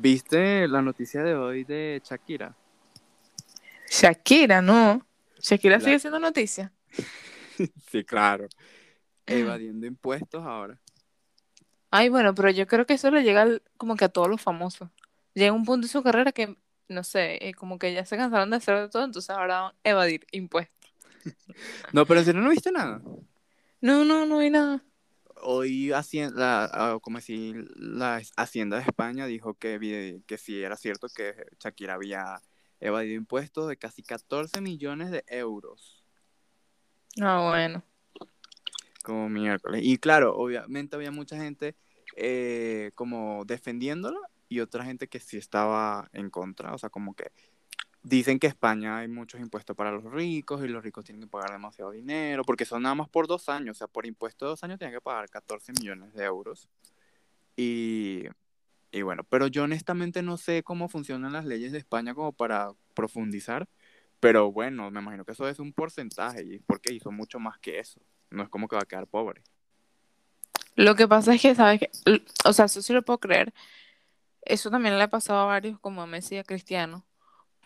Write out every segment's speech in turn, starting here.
¿Viste la noticia de hoy de Shakira? Shakira, no. Shakira sigue siendo noticia. sí, claro. Evadiendo impuestos ahora. Ay, bueno, pero yo creo que eso le llega como que a todos los famosos. Llega un punto de su carrera que, no sé, eh, como que ya se cansaron de hacer de todo, entonces ahora van a evadir impuestos. no, pero si no viste nada. No, no, no vi nada. Hoy Hacienda, ah, como si la Hacienda de España dijo que, que sí era cierto que Shakira había evadido impuestos de casi 14 millones de euros. Ah, bueno. Como miércoles. Y claro, obviamente había mucha gente eh, como defendiéndolo y otra gente que sí estaba en contra. O sea, como que dicen que España hay muchos impuestos para los ricos y los ricos tienen que pagar demasiado dinero porque son nada más por dos años. O sea, por impuesto de dos años tienen que pagar 14 millones de euros. Y y bueno, pero yo honestamente no sé cómo funcionan las leyes de España como para profundizar, pero bueno, me imagino que eso es un porcentaje y porque hizo mucho más que eso. No es como que va a quedar pobre. Lo que pasa es que, ¿sabes? Que, o sea, eso sí lo puedo creer. Eso también le ha pasado a varios, como a Messi a Cristiano,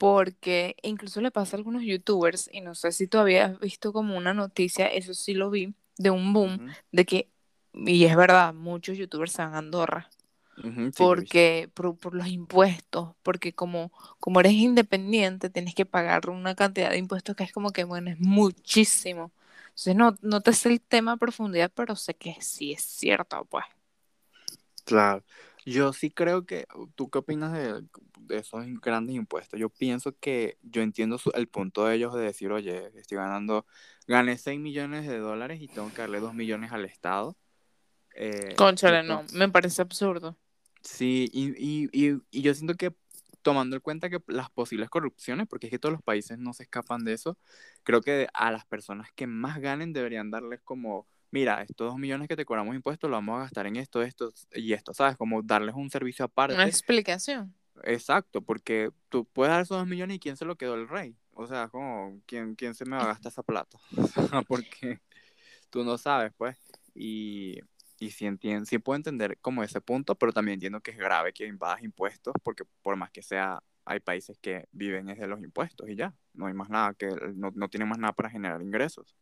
porque incluso le pasa a algunos youtubers, y no sé si tú habías visto como una noticia, eso sí lo vi, de un boom, de que, y es verdad, muchos youtubers se van a Andorra porque por, los impuestos, porque como, como eres independiente tienes que pagar una cantidad de impuestos que es como que, bueno, es muchísimo. Entonces no, no te sé el tema a profundidad, pero sé que sí es cierto, pues. Claro. Yo sí creo que, ¿tú qué opinas de, esos grandes impuestos? Yo pienso que yo entiendo el punto de ellos de decir, oye, estoy ganando, gané 6 millones de dólares y tengo que darle 2 millones al Estado. Eh, Conchale, no, me parece absurdo. Sí, y, yo siento que tomando en cuenta que las posibles corrupciones, porque es que todos los países no se escapan de eso, creo que a las personas que más ganen deberían darles como, mira, estos dos millones que te cobramos impuestos lo vamos a gastar en esto, esto y esto, ¿sabes? Como darles un servicio aparte. Una explicación. Exacto, porque tú puedes dar esos dos millones y ¿quién se lo quedó el rey? O sea, como, ¿quién, quién se me va a gastar esa plata? porque tú no sabes, pues. Y, y sí, entiendo, sí puedo entender como ese punto, pero también entiendo que es grave que invadas impuestos, porque por más que sea, hay países que viven desde los impuestos y ya, no hay más nada, que no, no tienen más nada para generar ingresos.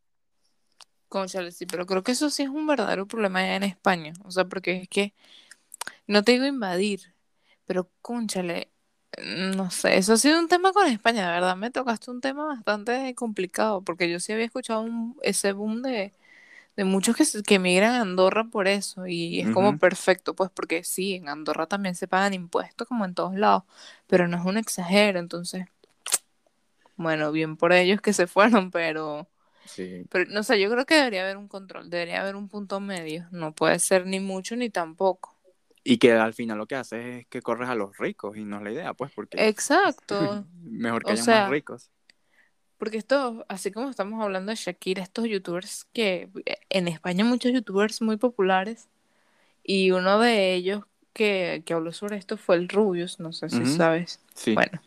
Conchale, sí, pero creo que eso sí es un verdadero problema en España, o sea, porque es que, no te digo invadir, pero conchale, no sé, eso ha sido un tema con España, de verdad, me tocaste un tema bastante complicado, porque yo sí había escuchado ese boom de de muchos que, que emigran a Andorra por eso y es como perfecto, pues porque sí, en Andorra también se pagan impuestos como en todos lados, pero no es un exagero, entonces, bueno, bien por ellos que se fueron, pero... Sí. Pero no sé, yo creo que debería haber un control, debería haber un punto medio, no puede ser ni mucho ni tampoco. Y que al final lo que hace es que corres a los ricos y no es la idea, pues, porque... Exacto. mejor que haya más ricos. Porque esto, así como estamos hablando de Shakira, estos youtubers que eh, en España hay muchos youtubers muy populares y uno de ellos que, que habló sobre esto fue el Rubius, no sé si sabes. Sí. Bueno,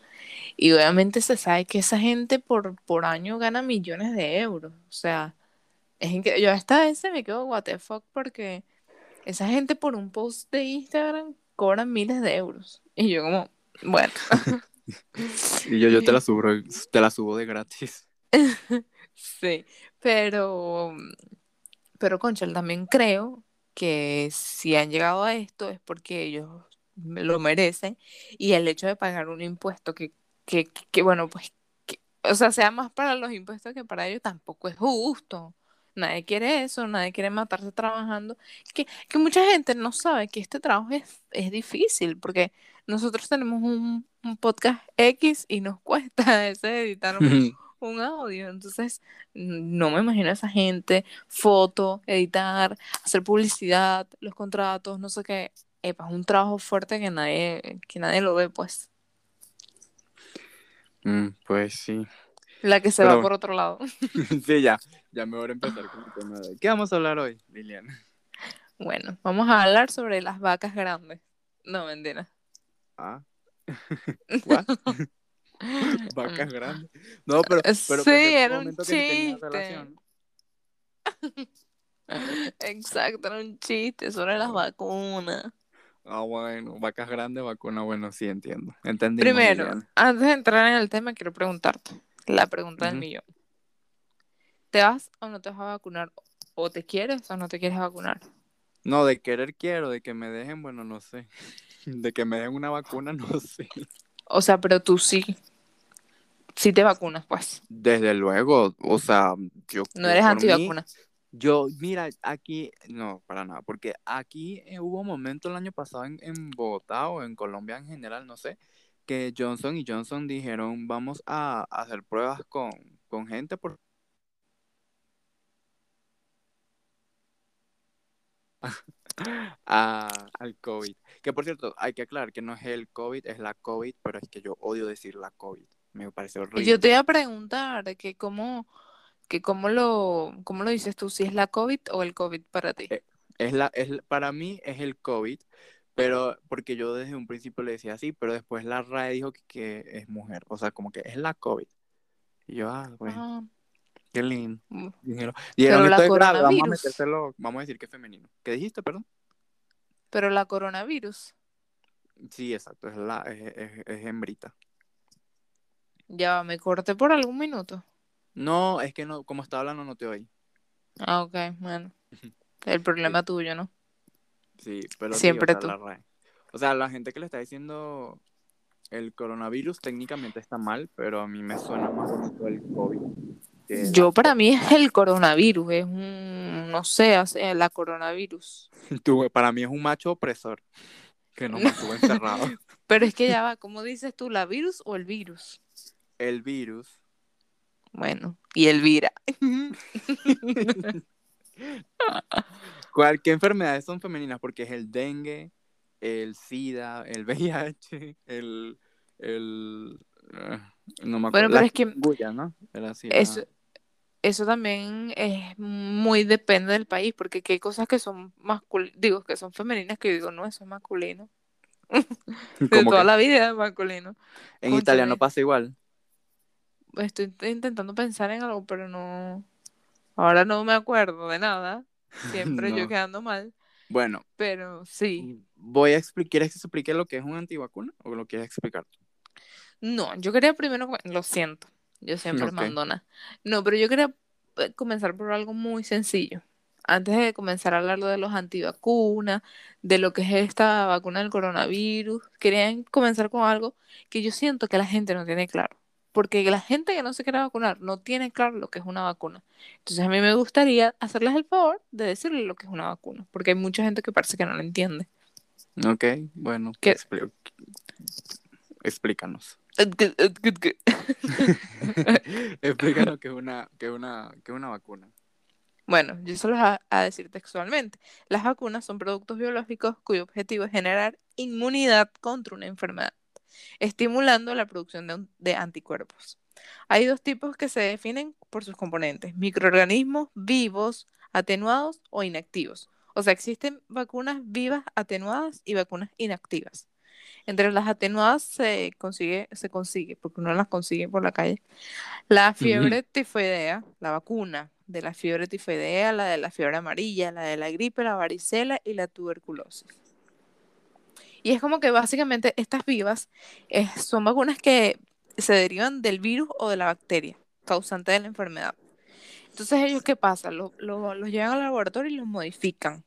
y obviamente se sabe que esa gente por, por año gana millones de euros. O sea, es que yo hasta ese me quedo what the fuck porque esa gente por un post de Instagram cobran miles de euros. Y yo como, bueno. y yo, yo te la subo, te la subo de gratis. sí, pero, pero Conchal, también creo que si han llegado a esto es porque ellos lo merecen y el hecho de pagar un impuesto que, que, que bueno, pues, o sea, sea más para los impuestos que para ellos tampoco es justo. Nadie quiere eso, nadie quiere matarse trabajando. Que, que mucha gente no sabe que este trabajo es, es difícil porque nosotros tenemos un, podcast X y nos cuesta ese editar un, audio. Entonces, no me imagino a esa gente, foto, editar, hacer publicidad, los contratos, no sé qué. es un trabajo fuerte que nadie, que nadie lo ve, pues. Mm, pues sí. La que se va por otro lado. sí, ya. Ya me voy a empezar con el tema de... ¿Qué vamos a hablar hoy, Liliana? Bueno, vamos a hablar sobre las vacas grandes. No, mentira. Ah. Vacas grandes. No, pero, pero sí, era un chiste. Exacto, era un chiste sobre las vacunas. Ah, bueno, vacas grandes, vacuna, bueno, sí entiendo. Entendí. Primero, antes de entrar en el tema, quiero preguntarte la pregunta del millón. ¿Te vas o no te vas a vacunar? ¿O te quieres o no te quieres vacunar? No, de querer quiero, de que me dejen, bueno, no sé. De que me den una vacuna, no sé. O sea, pero tú sí. Sí te vacunas, pues. Desde luego, o sea, yo. No eres antivacuna. Yo, mira, aquí, no, para nada, porque aquí eh, hubo un momento el año pasado en, en, Bogotá o en Colombia en general, no sé, que Johnson y Johnson dijeron, vamos a, hacer pruebas con, con gente por... al COVID. Que por cierto, hay que aclarar que no es el COVID, es la COVID, pero es que yo odio decir la COVID. Me parece horrible. Yo te iba a preguntar que cómo que cómo lo, cómo lo dices tú, si es la COVID o el COVID para ti. Eh, es la, es, para mí es el COVID, pero porque yo desde un principio le decía así, pero después la RAE dijo que, es mujer, o sea, como que es la COVID. Y yo, ah, bueno, qué lindo. Mm. Dijeron, la coronavirus. Vamos a, vamos a decir que es femenino. ¿Qué dijiste, perdón? Pero la coronavirus. Sí, exacto, es la, es, es hembrita. Ya, me corté por algún minuto. No, es que no, como estaba hablando no te oí. Ah, ok, bueno. El problema tuyo, ¿no? Sí, pero siempre tú. o sea, la gente que le está diciendo el coronavirus técnicamente está mal, pero a mí me suena más bonito el COVID. Yo para mí es el coronavirus, es un, no sé, la coronavirus. Tú, para mí es un macho opresor que nos mantuvo encerrados. Pero es que ya va, ¿cómo dices tú, la virus o el virus? El virus. Bueno, y Elvira. ¿Cuál, ¿Qué enfermedades son femeninas? Porque es el dengue, el SIDA, el VIH, el. el ah, no me acuerdo. Bueno, pero es que. ¿no? eso, eso también es muy depende del país, porque hay cosas que son masculinas, digo, que son femeninas, que yo digo, no, eso es masculino. De toda la vida es masculino. En italiano pasa igual estoy intentando pensar en algo, pero no. Ahora no me acuerdo de nada. Siempre yo quedando mal. Bueno. Pero sí. Voy a explicar. ¿Quieres que explique lo que es un antivacuna o lo quieres explicar? No, yo quería primero. Lo siento. Yo siempre mando nada. No, pero yo quería eh, comenzar por algo muy sencillo. Antes de comenzar a hablar de los antivacunas, de lo que es esta vacuna del coronavirus, quería comenzar con algo que yo siento que la gente no tiene claro porque la gente que no se quiere vacunar no tiene claro lo que es una vacuna. Entonces a mí me gustaría hacerles el favor de decirles lo que es una vacuna, porque hay mucha gente que parece que no lo entiende. Ok, bueno, explícanos. Explícanos qué es una, qué una, qué una vacuna. Bueno, yo solo voy a decir textualmente. Las vacunas son productos biológicos cuyo objetivo es generar inmunidad contra una enfermedad estimulando la producción de, anticuerpos. Hay dos tipos que se definen por sus componentes, microorganismos vivos, atenuados o inactivos. O sea, existen vacunas vivas atenuadas y vacunas inactivas. Entre las atenuadas se consigue, se consigue, porque uno las consigue por la calle, la fiebre tifoidea, la vacuna de la fiebre tifoidea, la de la fiebre amarilla, la de la gripe, la varicela y la tuberculosis. Y es como que básicamente estas vivas eh, son vacunas que se derivan del virus o de la bacteria causante de la enfermedad. Entonces ellos, ¿qué pasa? Los, llevan al laboratorio y los modifican.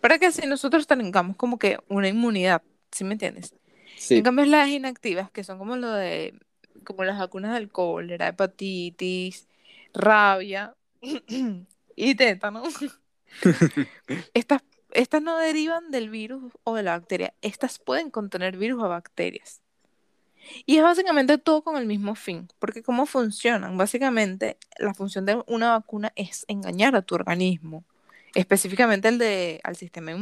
Para que así nosotros tengamos como que una inmunidad, ¿sí me entiendes? En cambio las inactivas, que son como lo de, como las vacunas del cólera, hepatitis, rabia y tétano. Estas estas no derivan del virus o de la bacteria, estas pueden contener virus o bacterias. Y es básicamente todo con el mismo fin, porque ¿cómo funcionan? Básicamente, la función de una vacuna es engañar a tu organismo, específicamente el de, al sistema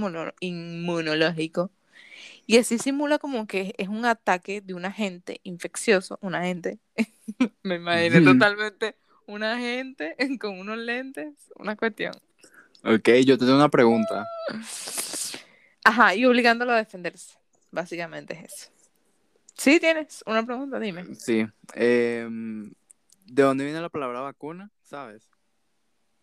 inmunológico. Y así simula como que es un ataque de un agente infeccioso, un agente, me imaginé totalmente un agente con unos lentes, una cuestión. Ok, yo te tengo una pregunta. Ajá, y obligándolo a defenderse. Básicamente es eso. Sí, tienes una pregunta, dime. Sí. Em, ¿De dónde viene la palabra vacuna? ¿Sabes?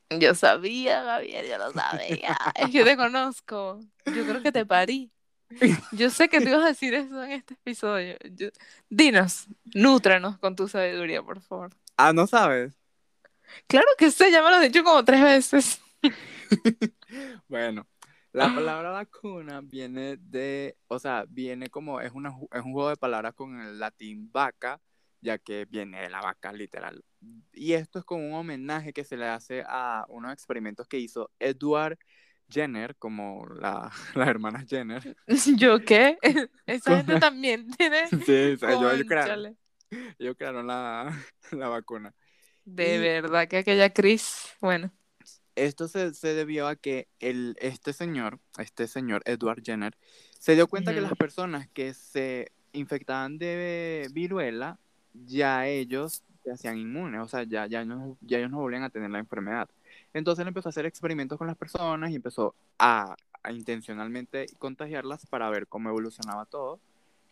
Yo sabía, Gabriel, yo lo sabía. es que te conozco. Yo creo que te parí. Yo sé que tú ibas a decir eso en este episodio. Yo- Dinos, nútranos con tu sabiduría, por favor. Ah, ¿no sabes? Claro que sé, ya me lo has dicho como tres veces. Bueno, la palabra vacuna viene de, o sea, viene como, es, una, es un juego de palabras con el latín vaca, ya que viene de la vaca literal. Y esto es como un homenaje que se le hace a unos experimentos que hizo Edward Jenner, como la, las hermanas Jenner. ¿Yo qué? Esa gente también tiene. Sí, o sea, ellos, ellos crearon, ellos crearon la, la vacuna. De Y- verdad que aquella Cris, bueno, Esto se, se debió a que el, este señor, este señor Edward Jenner, se dio cuenta que las personas que se infectaban de viruela, ya ellos se hacían inmunes, o sea, ya, ya, no, ya ellos no volvían a tener la enfermedad. Entonces él empezó a hacer experimentos con las personas y empezó a, a intencionalmente contagiarlas para ver cómo evolucionaba todo.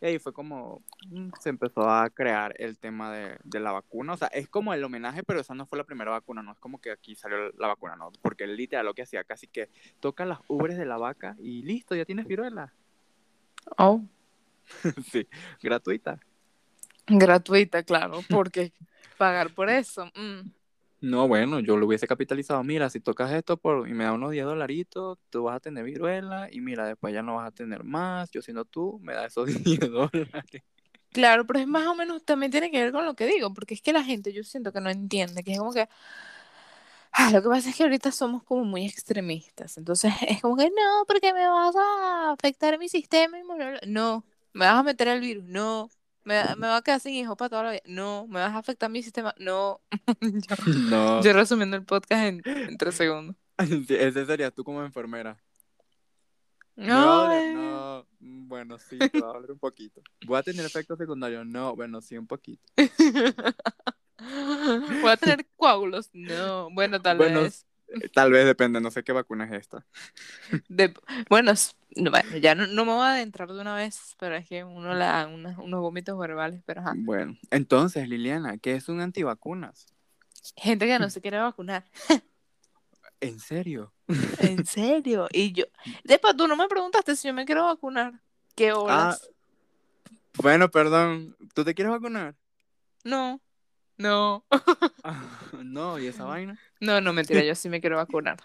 Y ahí fue como mm, se empezó a crear el tema de, de la vacuna. O sea, es como el homenaje, pero esa no fue la primera vacuna, no es como que aquí salió la vacuna, no. Porque él literal lo que hacía casi que toca las ubres de la vaca y listo, ya tienes viruela. oh, sí, gratuita. gratuita, claro, porque pagar por eso. mm. No, bueno, yo lo hubiese capitalizado. Mira, si tocas esto por y me da unos 10 dolaritos, tú vas a tener viruela y mira, después ya no vas a tener más. Yo siendo tú, me da esos 10 dólares. Claro, pero es más o menos, también tiene que ver con lo que digo, porque es que la gente yo siento que no entiende, que es como que, ah, lo que pasa es que ahorita somos como muy extremistas, entonces es como que, no, porque me vas a afectar mi sistema inmunológico, no, me vas a meter el virus, no, me, me va a quedar sin hijos para toda la vida, no, me vas a afectar mi sistema, no, yo, No, yo resumiendo el podcast en, en tres segundos. sí, ese serías tú como enfermera. ¿Me va a No, No, bueno, sí, te va a doler un poquito. ¿Voy a tener efectos secundarios? No, bueno, sí, un poquito. voy a tener coágulos, no, bueno, tal Bueno, vez. Tal vez depende, no sé qué vacuna es esta. De, bueno, ya no, no me voy a adentrar de una vez, pero es que uno le da unos, unos vómitos verbales, pero ajá. Bueno, entonces, Liliana, ¿qué es un antivacunas? Gente que no se quiere vacunar. ¿En serio? ¿En serio? Y yo, Depa, tú no me preguntaste si yo me quiero vacunar. ¿Qué horas? Bueno, perdón, ¿tú te quieres vacunar? No, no, Ah, no, ¿y esa vaina? no, no, mentira, yo sí me quiero vacunar.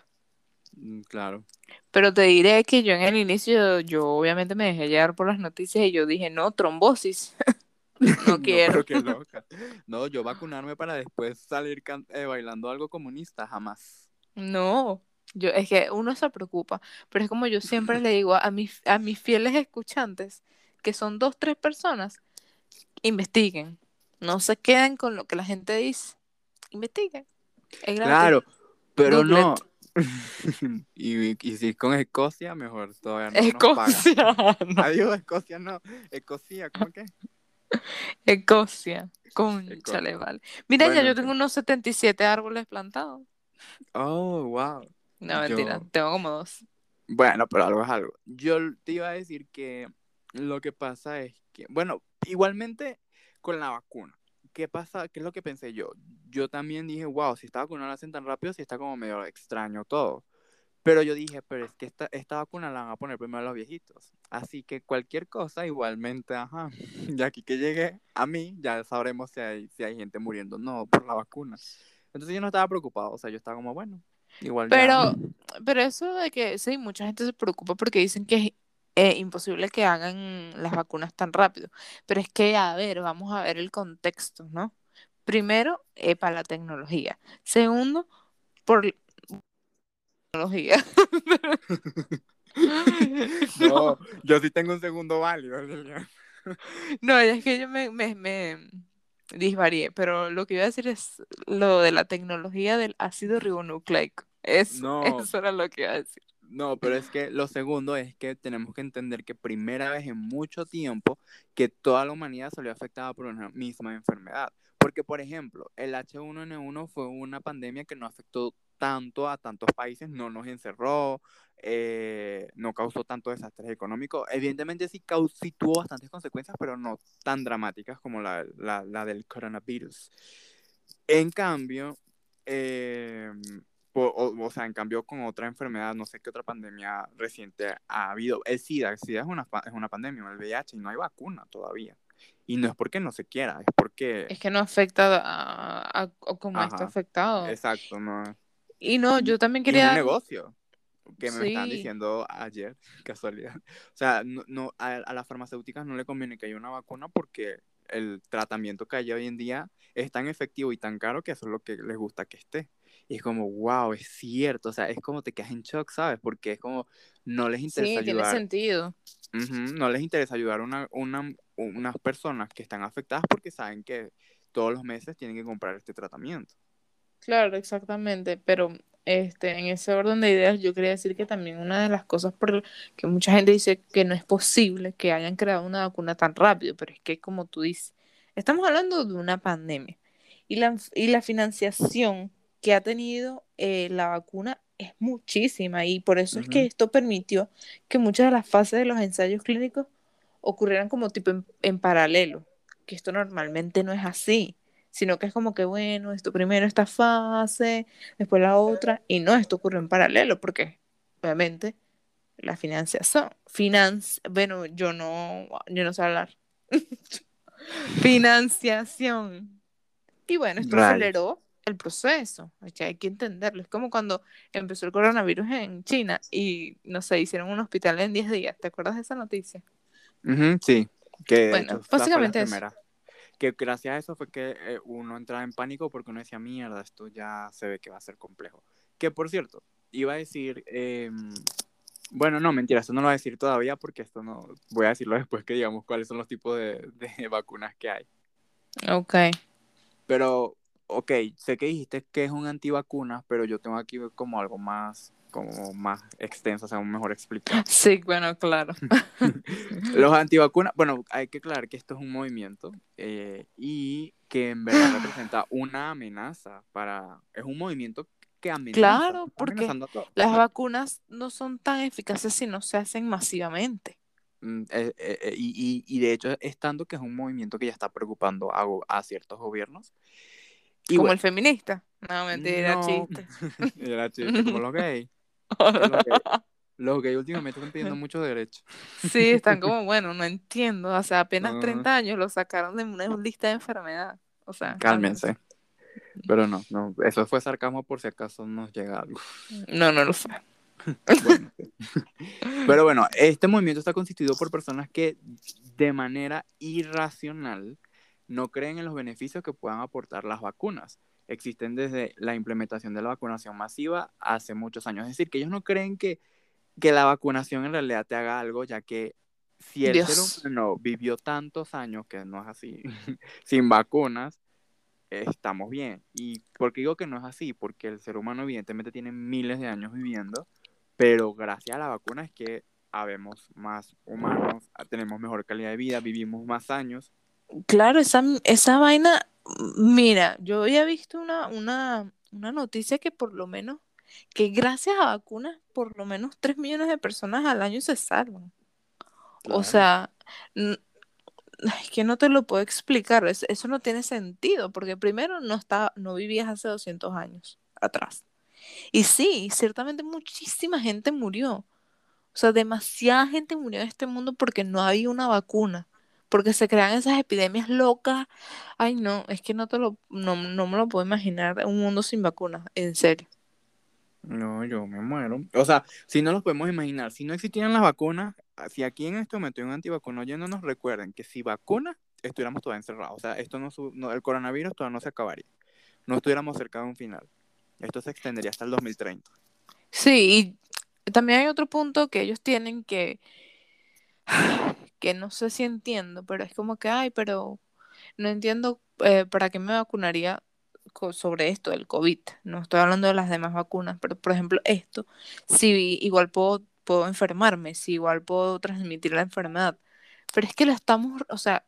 Mm, Claro. Pero te diré que yo en el inicio, yo obviamente me dejé llevar por las noticias y yo dije, no, trombosis. No quiero. pero qué loca. No, yo vacunarme para después salir eh, bailando algo comunista, jamás. No, yo es que uno se preocupa, pero es como yo siempre le digo a mis, a mis fieles escuchantes, que son dos, tres personas, investiguen, no se queden con lo que la gente dice, investiguen. Es. Claro, pero no. y, y si es con Escocia, mejor, todavía no nos. Escocia, no, Adiós, Escocia, no. Escocia, ¿cómo que? Escocia, Escocia. vale. Mira, ya yo tengo unos 77 árboles plantados. Oh, wow. No, mentira, Yo- tengo como dos. Bueno, pero algo es algo. Yo te iba a decir que lo que pasa es que, bueno, igualmente con la vacuna. ¿Qué pasa? ¿Qué es lo que pensé yo? Yo también dije, wow, si esta vacuna la hacen tan rápido, si está como medio extraño todo. Pero yo dije, pero es que esta, esta vacuna la van a poner primero a los viejitos. Así que cualquier cosa, igualmente, ajá. Y aquí que llegue a mí, ya sabremos si hay, si hay gente muriendo no por la vacuna. Entonces yo no estaba preocupado, o sea, yo estaba como, bueno, igual Pero, pero eso de que sí, mucha gente se preocupa porque dicen que eh, imposible que hagan las vacunas tan rápido. Pero es que, a ver, vamos a ver el contexto, ¿no? Primero, eh, para la tecnología. Segundo, por tecnología. No, yo sí tengo un segundo válido. No, es que yo me, me, me disvarié, pero lo que iba a decir es lo de la tecnología del ácido ribonucleico. Es, No. Eso era lo que iba a decir. No, pero es que lo segundo es que tenemos que entender que primera vez en mucho tiempo que toda la humanidad salió afectada por una misma enfermedad. Porque, por ejemplo, el H1N1 fue una pandemia que no afectó tanto a tantos países, no nos encerró, eh, no causó tanto desastres económicos. Evidentemente sí, causó, bastantes consecuencias, pero no tan dramáticas como la, la, la del coronavirus. En cambio, eh, o, sea, en cambio con otra enfermedad, no sé qué otra pandemia reciente ha habido. El SIDA, el SIDA es una, es una pandemia, el VIH, y no hay vacuna todavía. Y no es porque no se quiera, es porque... Es que no afecta a, como está afectado. Exacto, no. Y no, yo también quería... Y un negocio, que me están diciendo ayer, casualidad. O sea, no, no a, a, las farmacéuticas no le conviene que haya una vacuna porque el tratamiento que hay hoy en día es tan efectivo y tan caro que eso es lo que les gusta que esté. Y es como, wow, es cierto, o sea, es como te quedas en shock, ¿sabes? Porque es como, no les interesa sí, ayudar. tiene sentido. no les interesa ayudar a una, una, unas personas que están afectadas porque saben que todos los meses tienen que comprar este tratamiento. Claro, exactamente, pero este, en ese orden de ideas yo quería decir que también una de las cosas por que mucha gente dice que no es posible que hayan creado una vacuna tan rápido, pero es que como tú dices, estamos hablando de una pandemia y la, y la financiación que ha tenido eh, la vacuna es muchísima y por eso es que esto permitió que muchas de las fases de los ensayos clínicos ocurrieran como tipo en, paralelo, que esto normalmente no es así, sino que es como que, bueno, esto primero esta fase, después la otra, y no, esto ocurre en paralelo, porque obviamente la financiación, financi bueno, yo no, yo no sé hablar, financiación. Y bueno, esto aceleró el proceso, hay que entenderlo. Es como cuando empezó el coronavirus en China y, no sé, hicieron un hospital en 10 días. ¿Te acuerdas de esa noticia? sí, que bueno, básicamente eso. Que gracias a eso fue que eh, uno entraba en pánico porque uno decía, mierda, esto ya se ve que va a ser complejo. Que por cierto, iba a decir, em, bueno, no, mentira, esto no lo voy a decir todavía porque esto no, voy a decirlo después que digamos cuáles son los tipos de, de vacunas que hay. Ok. Pero ok, sé que dijiste que es un antivacunas, pero yo tengo aquí como algo más como más extenso, o sea, un mejor explicado. Sí, bueno, claro. Los antivacunas, bueno, hay que aclarar que esto es un movimiento eh, y que en verdad representa una amenaza para, es un movimiento que amenaza. Claro, porque las vacunas no son tan eficaces si no se hacen masivamente. Mm, eh, eh, y, y, de hecho, estando que es un movimiento que ya está preocupando a, a ciertos gobiernos como el feminista. No, mentira, era chiste. era chiste, como los gays. Los gays últimamente están pidiendo muchos derechos. Sí, están como, bueno, no entiendo. O sea, apenas 30 años lo sacaron de una lista de enfermedad. O sea, cálmense. Pero no, no, eso fue sarcasmo por si acaso nos llega algo. No, no lo fue. Pero bueno, este movimiento está constituido por personas que de manera irracional no creen en los beneficios que puedan aportar las vacunas. Existen desde la implementación de la vacunación masiva hace muchos años. Es decir, que ellos no creen que, que la vacunación en realidad te haga algo, ya que si el ser humano vivió tantos años, que no es así, sin vacunas, estamos bien. ¿Y por qué digo que no es así? Porque el ser humano evidentemente tiene miles de años viviendo, pero gracias a la vacuna es que habemos más humanos, tenemos mejor calidad de vida, vivimos más años Claro, esa, esa vaina, mira, yo había visto una, una, una noticia que por lo menos, que gracias a vacunas, por lo menos 3 millones de personas al año se salvan. O sea, es que no te lo puedo explicar, eso no tiene sentido, porque primero no, está, no vivías hace 200 años atrás. Y sí, ciertamente muchísima gente murió. O sea, demasiada gente murió en este mundo porque no había una vacuna porque se crean esas epidemias locas. Ay, no, es que no te lo, no, me lo puedo imaginar un mundo sin vacunas, en serio. No, yo me muero. O sea, si no lo podemos imaginar, si no existieran las vacunas, si aquí en este momento hay un antivacuno, no nos recuerden que si vacunas, estuviéramos todos encerrados. O sea, esto no, el coronavirus todavía no se acabaría. No estuviéramos cerca de un final. Esto se extendería hasta el 2030. Sí, y también hay otro punto que ellos tienen que que no sé si entiendo, pero es como que, ay, pero no entiendo eh, para qué me vacunaría sobre esto del COVID. No estoy hablando de las demás vacunas, pero por ejemplo esto, si igual puedo, puedo enfermarme, si igual puedo transmitir la enfermedad. Pero es que lo estamos, o sea,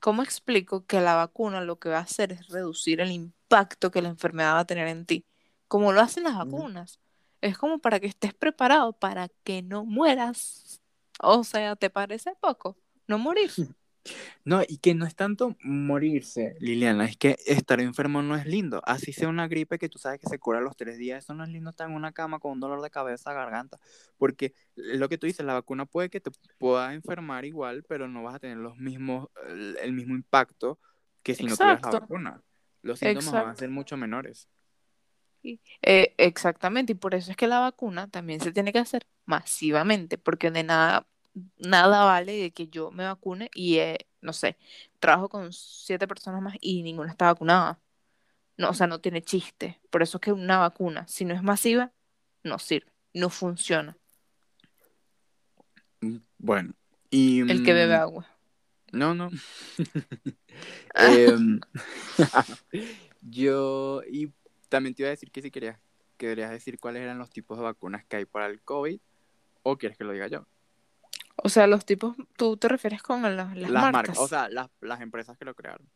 ¿cómo explico que la vacuna lo que va a hacer es reducir el impacto que la enfermedad va a tener en ti? Como lo hacen las vacunas. Es como para que estés preparado para que no mueras o sea, ¿te parece poco? No morir. No, y que no es tanto morirse, Liliana, es que estar enfermo no es lindo. Así sea una gripe que tú sabes que se cura a los tres días, eso no es lindo estar en una cama con un dolor de cabeza, garganta, porque lo que tú dices, la vacuna puede que te pueda enfermar igual, pero no vas a tener los mismos, el, mismo impacto que si no tuvieras la vacuna. Los síntomas van a ser mucho menores. Eh, exactamente, y por eso es que la vacuna también se tiene que hacer masivamente, porque de nada nada vale de que yo me vacune y, eh, no sé, trabajo con siete personas más y ninguna está vacunada. No, o sea, no tiene chiste. Por eso es que una vacuna, si no es masiva, no sirve, no funciona. Mm, bueno, y... El que bebe mm, agua. No, no. Em, yo, y también te iba a decir que si querías, querías decir cuáles eran los tipos de vacunas que hay para el COVID, o quieres que lo diga yo. O sea, los tipos, tú te refieres con las, las, marcas? O sea, las, empresas que lo crearon.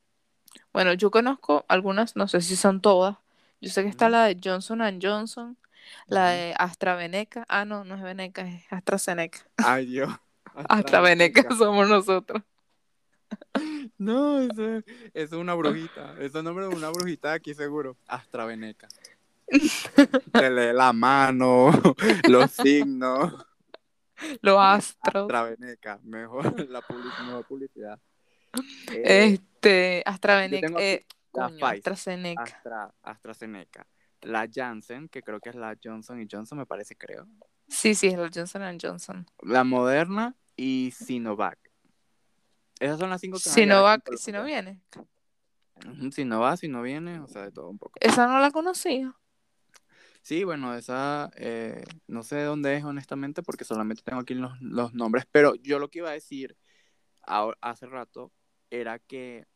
Bueno, yo conozco algunas, no sé si son todas. Yo sé que está la de Johnson Johnson, la de AstraZeneca. Ah, no, no es Veneca, es AstraZeneca. Ay, Dios. AstraZeneca somos nosotros. No, eso, es una brujita. Ese es el nombre de una brujita aquí seguro. AstraZeneca. Te lee la mano, los signos. Los astros. AstraZeneca, mejor la publicidad. Eh, este, AstraZeneca. Eh, AstraZeneca. Astra, AstraZeneca. La Janssen, que creo que es la Johnson y Johnson, me parece, creo. Sí, sí, es la Johnson Johnson. La Moderna y Sinovac. Esas son las cinco que Sinovac, si no viene. Si no va, si no viene, o sea, de todo un poco. Esa no la conocía. Sí, bueno, esa eh, no sé de dónde es honestamente porque solamente tengo aquí los, los nombres, pero yo lo que iba a decir hace rato era que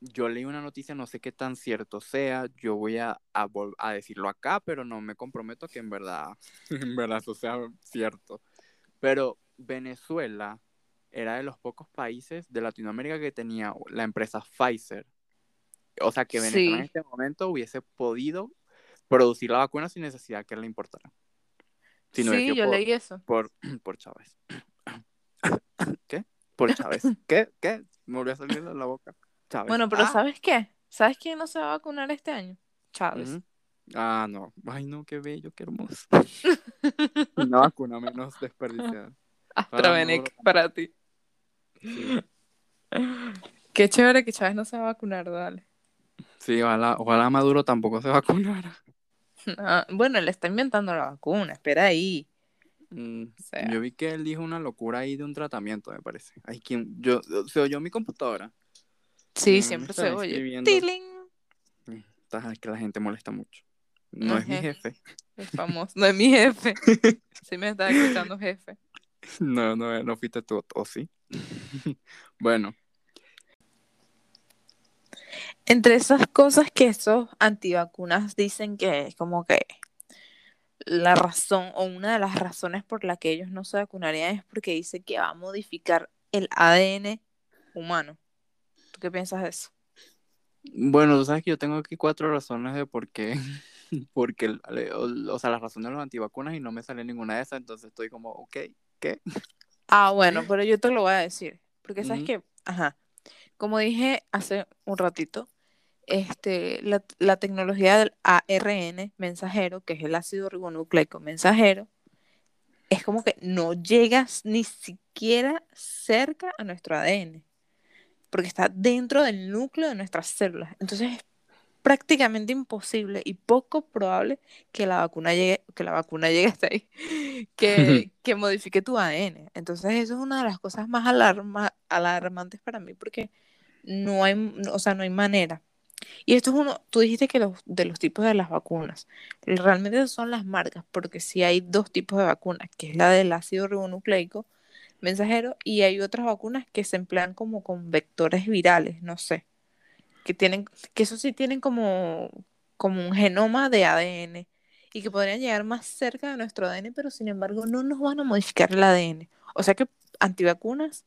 yo leí una noticia, no sé qué tan cierto sea, yo voy a, a, a, decirlo acá, pero no me comprometo que en verdad, en verdad eso sea cierto. Pero Venezuela era de los pocos países de Latinoamérica que tenía la empresa Pfizer. O sea que Venezuela en este momento hubiese podido producir la vacuna sin necesidad que le importara. sí, yo leí eso. Por, por Chávez. ¿Qué? Por Chávez. ¿Qué? ¿Qué? Me volvió a salir de la boca. Chávez. Bueno, pero ah. ¿sabes qué? ¿Sabes quién no se va a vacunar este año? Chávez. Ah, no. Ay, no, qué bello, qué hermoso. Una vacuna menos desperdiciada. AstraZeneca para, ti. Qué chévere que Chávez no se va a vacunar, dale. Sí, ojalá, ojalá Maduro tampoco se vacunara. Ah, bueno, él está inventando la vacuna, espera ahí. Mm, yo vi que él dijo una locura ahí de un tratamiento, me parece. Ay, ¿quién? Yo, ¿Se oyó mi computadora? Sí, siempre se oye. ¡Tiling! Es que la gente molesta mucho. No es mi jefe. Es famoso. No es mi jefe. Sí me está escuchando jefe. No, no, no fuiste tú, o sí. bueno, entre esas cosas que esos antivacunas dicen que es como que la razón o una de las razones por la que ellos no se vacunarían es porque dice que va a modificar el ADN humano. ¿Tú qué piensas de eso? Bueno, tú sabes que yo tengo aquí cuatro razones de por qué, porque, o, sea, las razones de los antivacunas y no me sale ninguna de esas, entonces estoy como, ok, ¿qué? Ah, bueno, pero yo te lo voy a decir, porque sabes que, ajá, como dije hace un ratito, este, la, tecnología del ARN mensajero, que es el ácido ribonucleico mensajero, es como que no llegas ni siquiera cerca a nuestro ADN, porque está dentro del núcleo de nuestras células. Entonces es prácticamente imposible y poco probable que la vacuna llegue, que la vacuna llegue hasta ahí, que, que modifique tu ADN. Entonces eso es una de las cosas más alarma, alarmantes para mí, porque no hay, o sea, no hay manera. Y esto es uno, tú dijiste que los, de los tipos de las vacunas, realmente son las marcas, porque sí hay dos tipos de vacunas, que es la del ácido ribonucleico mensajero y hay otras vacunas que se emplean como con vectores virales, no sé, que tienen, que eso sí tienen como, como un genoma de ADN y que podrían llegar más cerca de nuestro ADN, pero sin embargo no nos van a modificar el ADN. O sea que antivacunas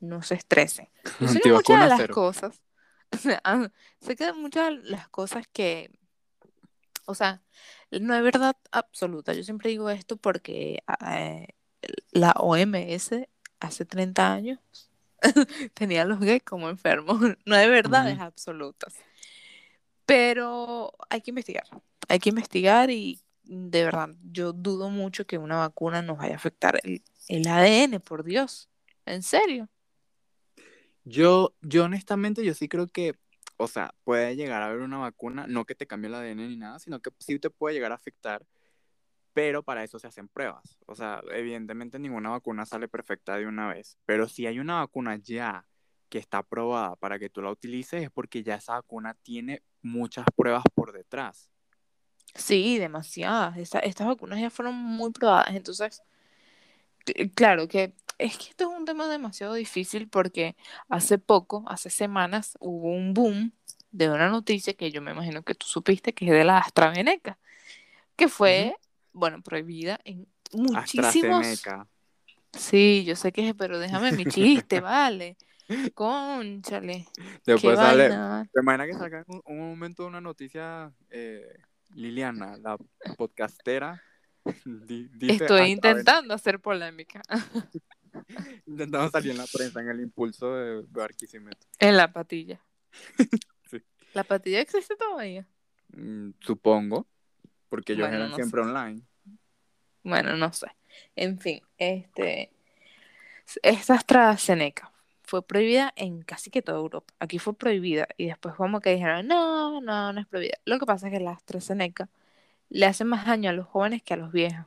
no se estresen. sé que muchas de las cosas, sé que muchas de las cosas que, o sea, no es verdad absoluta. Yo siempre digo esto porque eh, la OMS hace 30 años tenía a los gays como enfermos. No hay verdades absolutas. Pero hay que investigar. Hay que investigar y de verdad, yo dudo mucho que una vacuna nos vaya a afectar el, el ADN, por Dios. ¿En serio? Yo, yo honestamente, yo sí creo que, o sea, puede llegar a haber una vacuna, no que te cambie el ADN ni nada, sino que sí te puede llegar a afectar, pero para eso se hacen pruebas. O sea, evidentemente ninguna vacuna sale perfecta de una vez, pero si hay una vacuna ya que está aprobada para que tú la utilices, es porque ya esa vacuna tiene muchas pruebas por detrás. Sí, demasiadas. estas vacunas ya fueron muy probadas, entonces, claro que es que esto es un tema demasiado difícil porque hace poco, hace semanas, hubo un boom de una noticia que yo me imagino que tú supiste, que es de la AstraZeneca, que fue, bueno, prohibida en muchísimos... Sí, yo sé que es, pero déjame mi chiste, vale. Conchale. Después sale. ¿Te imaginas que saca un, un momento una noticia, eh, Liliana, la podcastera? Estoy intentando hacer polémica. Intentamos salir en la prensa en el impulso de Barquisimeto. En la patilla. ¿La patilla existe todavía? Mm, supongo, porque ellos eran siempre online. Bueno, no sé. En fin, este. Esta AstraZeneca fue prohibida en casi que toda Europa. Aquí fue prohibida y después como que dijeron, no, no, no es prohibida. Lo que pasa es que la AstraZeneca le hace más daño a los jóvenes que a los viejos.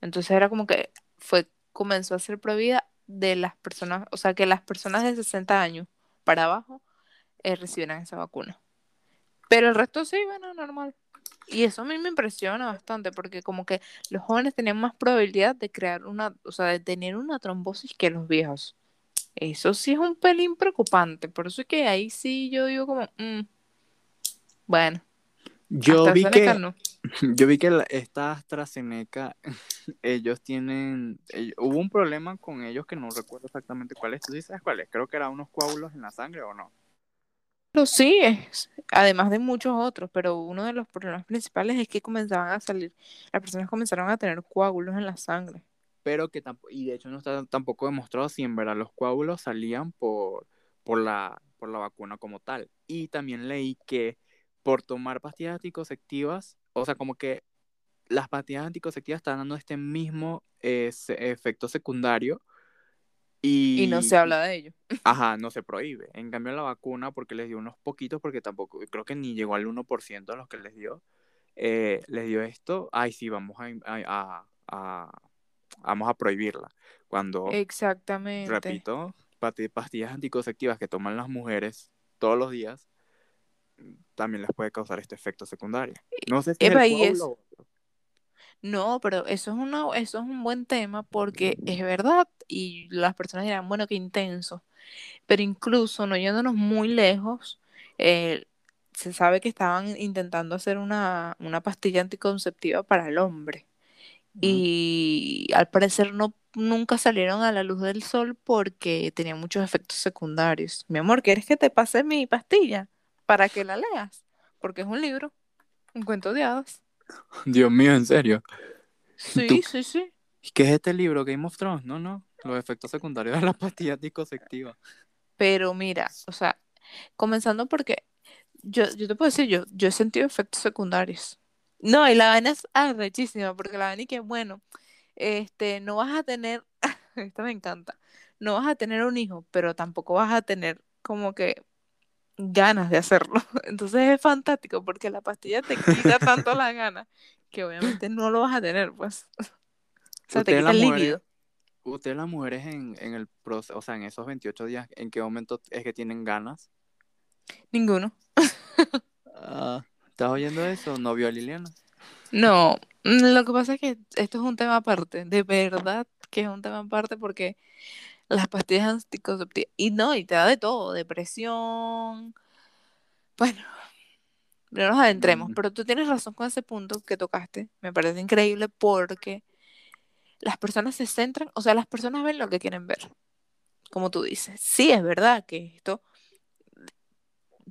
Entonces era como que fue comenzó a ser prohibida de las personas, o sea, que las personas de 60 años para abajo eh, recibieran esa vacuna. Pero el resto sí, bueno, normal. Y eso a mí me impresiona bastante porque como que los jóvenes tenían más probabilidad de crear una, o sea, de tener una trombosis que los viejos. Eso sí es un pelín preocupante. Por eso es que ahí sí yo digo como, mm, bueno. Yo vi que... Yo vi que esta AstraZeneca, ellos tienen, hubo un problema con ellos que no recuerdo exactamente cuál es. ¿Tú sí sabes cuál es? Creo que eran unos coágulos en la sangre o no. Sí, es, además de muchos otros, pero uno de los problemas principales es que comenzaban a salir, las personas comenzaron a tener coágulos en la sangre. Pero que tampoco, y de hecho no está tampoco demostrado si en verdad los coágulos salían por, por, la, por la vacuna como tal. Y también leí que por tomar pastillas anticonceptivas o sea, como que las pastillas anticonceptivas están dando este mismo eh, efecto secundario. Y, y, no se habla de ello. Ajá, no se prohíbe. En cambio, la vacuna, porque les dio unos poquitos, porque tampoco, creo que ni llegó al 1% a los que les dio, eh, les dio esto, ay, sí, vamos a, a, vamos a prohibirla. Cuando, Exactamente. repito, pastillas anticonceptivas que toman las mujeres todos los días, también les puede causar este efecto secundario. No sé si es No, pero eso es, una, eso es un buen tema porque es verdad y las personas dirán, bueno, qué intenso. Pero incluso, no yéndonos muy lejos, eh, se sabe que estaban intentando hacer una, una pastilla anticonceptiva para el hombre. Y al parecer no nunca salieron a la luz del sol porque tenía muchos efectos secundarios. Mi amor, ¿quieres que te pase mi pastilla? para que la leas, porque es un libro, un cuento de hadas. Dios mío, ¿en serio? Sí, sí, sí. ¿Qué es este libro? Game of Thrones, no, no, los efectos secundarios de la pastilla anticonceptiva. Pero mira, o sea, comenzando porque yo, yo te puedo decir, yo, yo he sentido efectos secundarios. No, y la vaina es arrechísima, porque la vaina es que, bueno, este, no vas a tener, esta me encanta, no vas a tener un hijo, pero tampoco vas a tener como que ganas de hacerlo. Entonces es fantástico porque la pastilla te quita tanto la gana que obviamente no lo vas a tener, pues. O sea, te quita el líquido. Ustedes las mujeres en, en el proceso, o sea, en esos 28 días, ¿en qué momento es que tienen ganas? Ninguno. Ah, ¿Estás oyendo eso? ¿No vio a Liliana? No, lo que pasa es que esto es un tema aparte, de verdad que es un tema aparte porque las pastillas anticonceptivas. Y no, y te da de todo, depresión. Bueno, no nos adentremos, mm. pero tú tienes razón con ese punto que tocaste. Me parece increíble porque las personas se centran, o sea, las personas ven lo que quieren ver. Como tú dices, sí, es verdad que esto,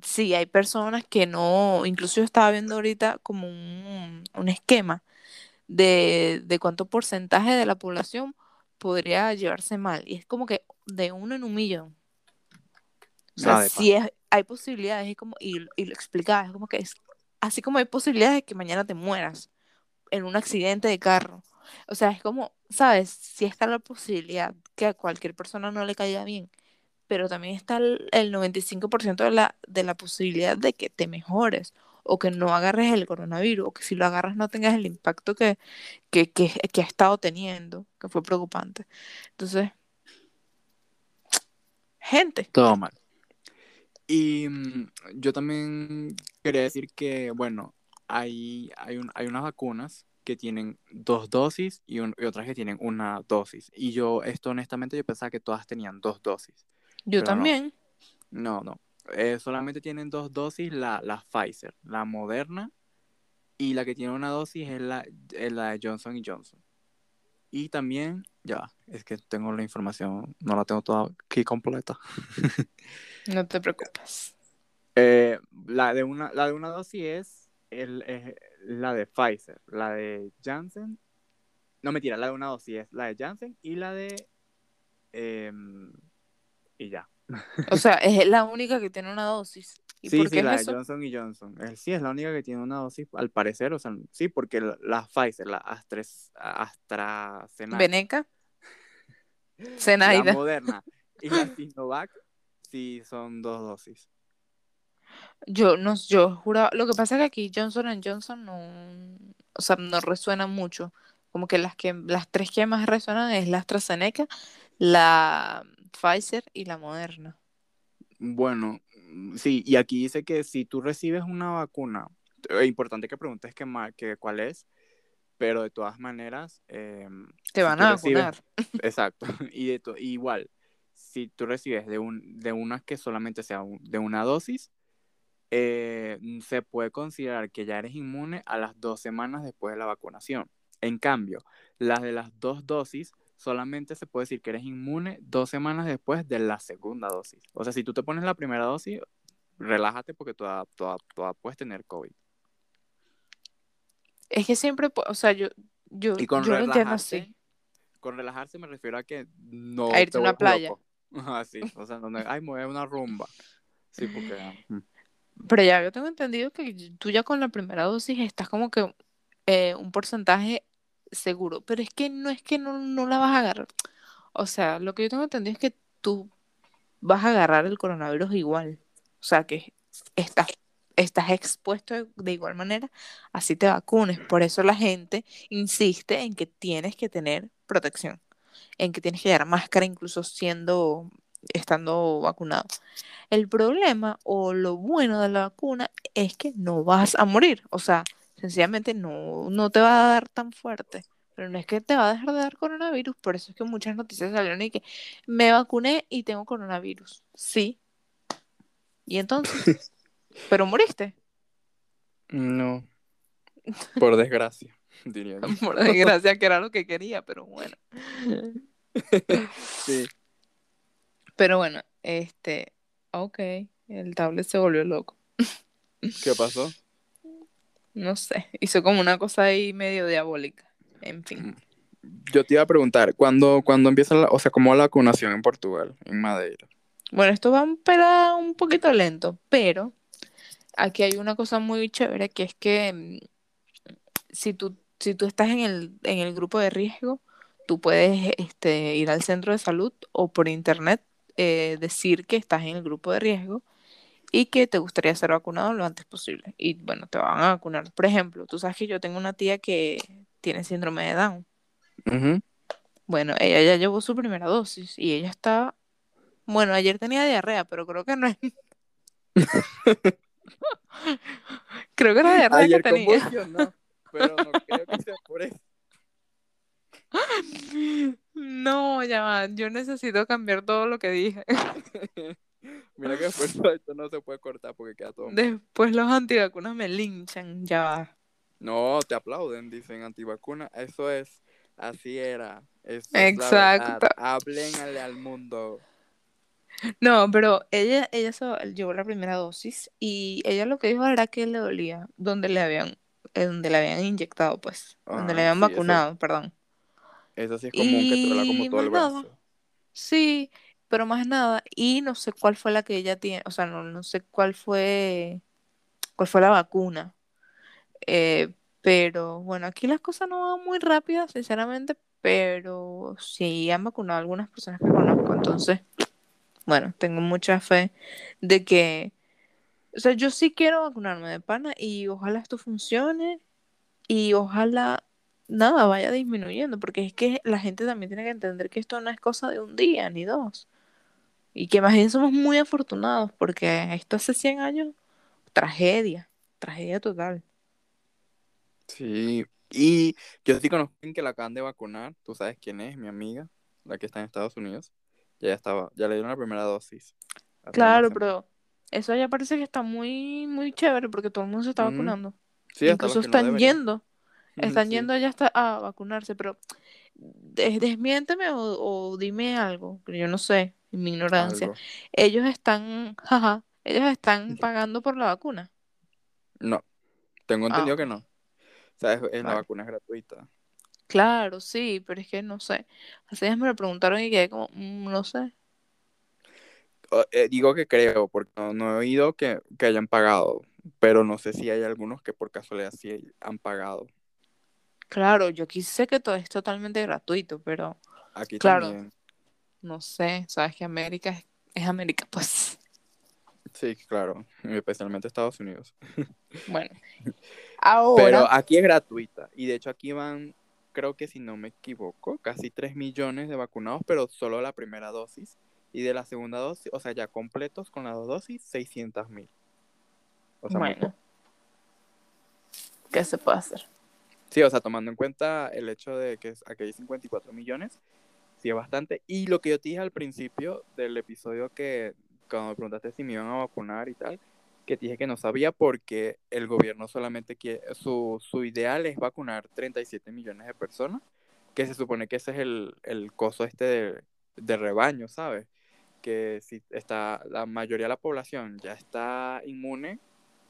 sí, hay personas que no, incluso yo estaba viendo ahorita como un, un esquema de, de cuánto porcentaje de la población podría llevarse mal. Y es como que de uno en un millón. O sea, si es, hay posibilidades, es como, y, y lo explicaba, es como que es, así como hay posibilidades de que mañana te mueras en un accidente de carro. O sea, es como, ¿sabes? Si está la posibilidad que a cualquier persona no le caiga bien, pero también está el, 95% de la, de la posibilidad de que te mejores o que no agarres el coronavirus o que si lo agarras no tengas el impacto que, que, que, que ha estado teniendo, que fue preocupante. Entonces, gente. Todo mal. Y mm, yo también quería decir que, bueno, hay, hay, un, hay unas vacunas que tienen dos dosis y, otras que tienen una dosis. Y yo, esto honestamente, yo pensaba que todas tenían dos dosis. Yo también. No, no. Eh, solamente tienen dos dosis la, la Pfizer, la Moderna, y la que tiene una dosis es la, es la de Johnson y Johnson. Y también, ya, es que tengo la información, no la tengo toda aquí completa. no te preocupes. Eh, la, de una, la de una dosis es, el, la de Pfizer, la de Janssen. No, mentira, la de una dosis es la de Janssen y la de... Em, y ya. O sea, es la única que tiene una dosis. ¿Y sí, sí, la de Johnson y Johnson. sí, es la única que tiene una dosis, al parecer. O sea, sí, porque la, Pfizer, la Astres, AstraZeneca. ¿Veneca? Zenaida. La Moderna y la Sinovac, sí, son dos dosis. Yo no, yo juraba, lo que pasa es que aquí Johnson Johnson no, o sea, no resuena mucho. Como que las que, las tres que más resuenan es la AstraZeneca, la Pfizer y la Moderna. Bueno, sí, y aquí dice que si tú recibes una vacuna, es importante que preguntes que, que cuál es, pero de todas maneras... Em, Te van a vacunar. exacto, y de igual, si tú recibes de, un, de una que solamente sea de una dosis, eh, se puede considerar que ya eres inmune a las dos semanas después de la vacunación. En cambio, las de las dos dosis solamente se puede decir que eres inmune dos semanas después de la segunda dosis. O sea, si tú te pones la primera dosis, relájate porque toda, toda, toda puedes tener COVID. Es que siempre, o sea, yo, yo, y con yo entiendo así. Con relajarse me refiero a que no. A irte a una playa. Así, o sea, donde, ay, me una rumba. Sí, porque. Mm. Pero ya yo tengo entendido que tú ya con la primera dosis estás como que eh, un porcentaje seguro, pero es que no es que no, no la vas a agarrar. O sea, lo que yo tengo entendido es que tú vas a agarrar el coronavirus igual. O sea, que estás, estás expuesto de, igual manera, así te vacunes. Por eso la gente insiste en que tienes que tener protección, en que tienes que llevar máscara incluso siendo, estando vacunado. El problema o lo bueno de la vacuna es que no vas a morir. O sea, sencillamente no, no te va a dar tan fuerte. Pero no es que te va a dejar de dar coronavirus, por eso es que muchas noticias salieron y que me vacuné y tengo coronavirus. Sí. ¿Y entonces? ¿Pero moriste? No. Por desgracia, diría Por desgracia, que era lo que quería, pero bueno. sí. Pero bueno, este, ok, el tablet se volvió loco. ¿Qué pasó? No sé, hizo como una cosa ahí medio diabólica. En fin. Mm. Yo te iba a preguntar, ¿cuándo, cuando empieza la, o sea, cómo la vacunación en Portugal, en Madeira? Bueno, esto va un, un poquito lento, pero aquí hay una cosa muy chévere que es que mm, si tú, si tú estás en el, en el grupo de riesgo, tú puedes este, ir al centro de salud o por internet eh, decir que estás en el grupo de riesgo y que te gustaría ser vacunado lo antes posible. Y bueno, te van a vacunar. Por ejemplo, tú sabes que yo tengo una tía que tiene síndrome de Down. Bueno, ella ya llevó su primera dosis y ella está... Bueno, ayer tenía diarrea, pero creo que no es... creo que era diarrea ayer que tenía. pero no creo que sea por eso. No, ya va, yo necesito cambiar todo lo que dije. Mira que después esto no se puede cortar porque queda todo. Después los antivacunas me linchan, ya va. No, te aplauden, dicen antivacunas. Eso es, así era. Exacto. Háblenle al mundo. No, pero ella, ella llevó la primera dosis y ella lo que dijo era que le dolía donde le habían, eh, donde le habían inyectado, pues, donde le habían vacunado, perdón. Eso sí es común que te duela como todo el brazo. Sí, pero más nada. Y no sé cuál fue la que ella tiene, o sea, no, no sé cuál fue, cuál fue la vacuna. Eh, pero bueno, aquí las cosas no van muy rápidas, sinceramente, pero sí han vacunado a algunas personas que conozco, entonces, bueno, tengo mucha fe de que, o sea, yo sí quiero vacunarme de pana y ojalá esto funcione y ojalá nada vaya disminuyendo, porque es que la gente también tiene que entender que esto no es cosa de un día ni dos. Y que más bien somos muy afortunados, porque esto hace 100 años, tragedia, tragedia total. Sí, y yo sí conozco a que la acaban de vacunar, tú sabes quién es, mi amiga, la que está en Estados Unidos, ya estaba, ya le dieron la primera dosis. Claro, pero eso ya parece que está muy, muy chévere porque todo el mundo se está vacunando. Sí, Incluso están yendo, están yendo ya hasta a vacunarse, pero desmiénteme o, dime algo, que yo no sé, en mi ignorancia. Ellos están, jaja, ellos están pagando por la vacuna. No, tengo entendido ah, que no. O sea, es, la vacuna es gratuita. Claro, sí, pero es que no sé. Así me lo preguntaron y quedé como, mm, no sé. Eh, digo que creo, porque no, he oído que, hayan pagado, pero no sé si hay algunos que por casualidad sí han pagado. Claro, yo aquí sé que todo es totalmente gratuito, pero aquí claro, no sé, sabes que América es, es América, pues. Sí, claro, especialmente Estados Unidos. Bueno, ahora... Pero aquí es gratuita y de hecho aquí van, creo que si no me equivoco, casi 3 millones de vacunados, pero solo la primera dosis. Y de la segunda dosis, o sea, ya completos con las dos dosis, 600 mil. O sea, bueno. ¿Qué se puede hacer? Sí, o sea, tomando en cuenta el hecho de que aquí hay 54 millones, bastante. Y lo que yo te dije al principio del episodio que cuando me preguntaste si me iban a vacunar y tal, que dije que no sabía porque el gobierno solamente quiere, su, su ideal es vacunar 37 millones de personas, que se supone que ese es el, el coso este de, rebaño, ¿sabes? Que si está, la mayoría de la población ya está inmune,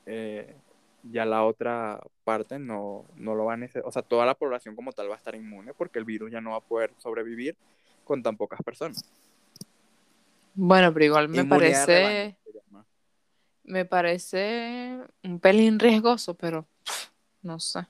eh, ya la otra parte no, no lo va a necesitar, o sea, toda la población como tal va a estar inmune porque el virus ya no va a poder sobrevivir con tan pocas personas. Bueno, pero igual me parece. Me parece un pelín riesgoso, pero no sé.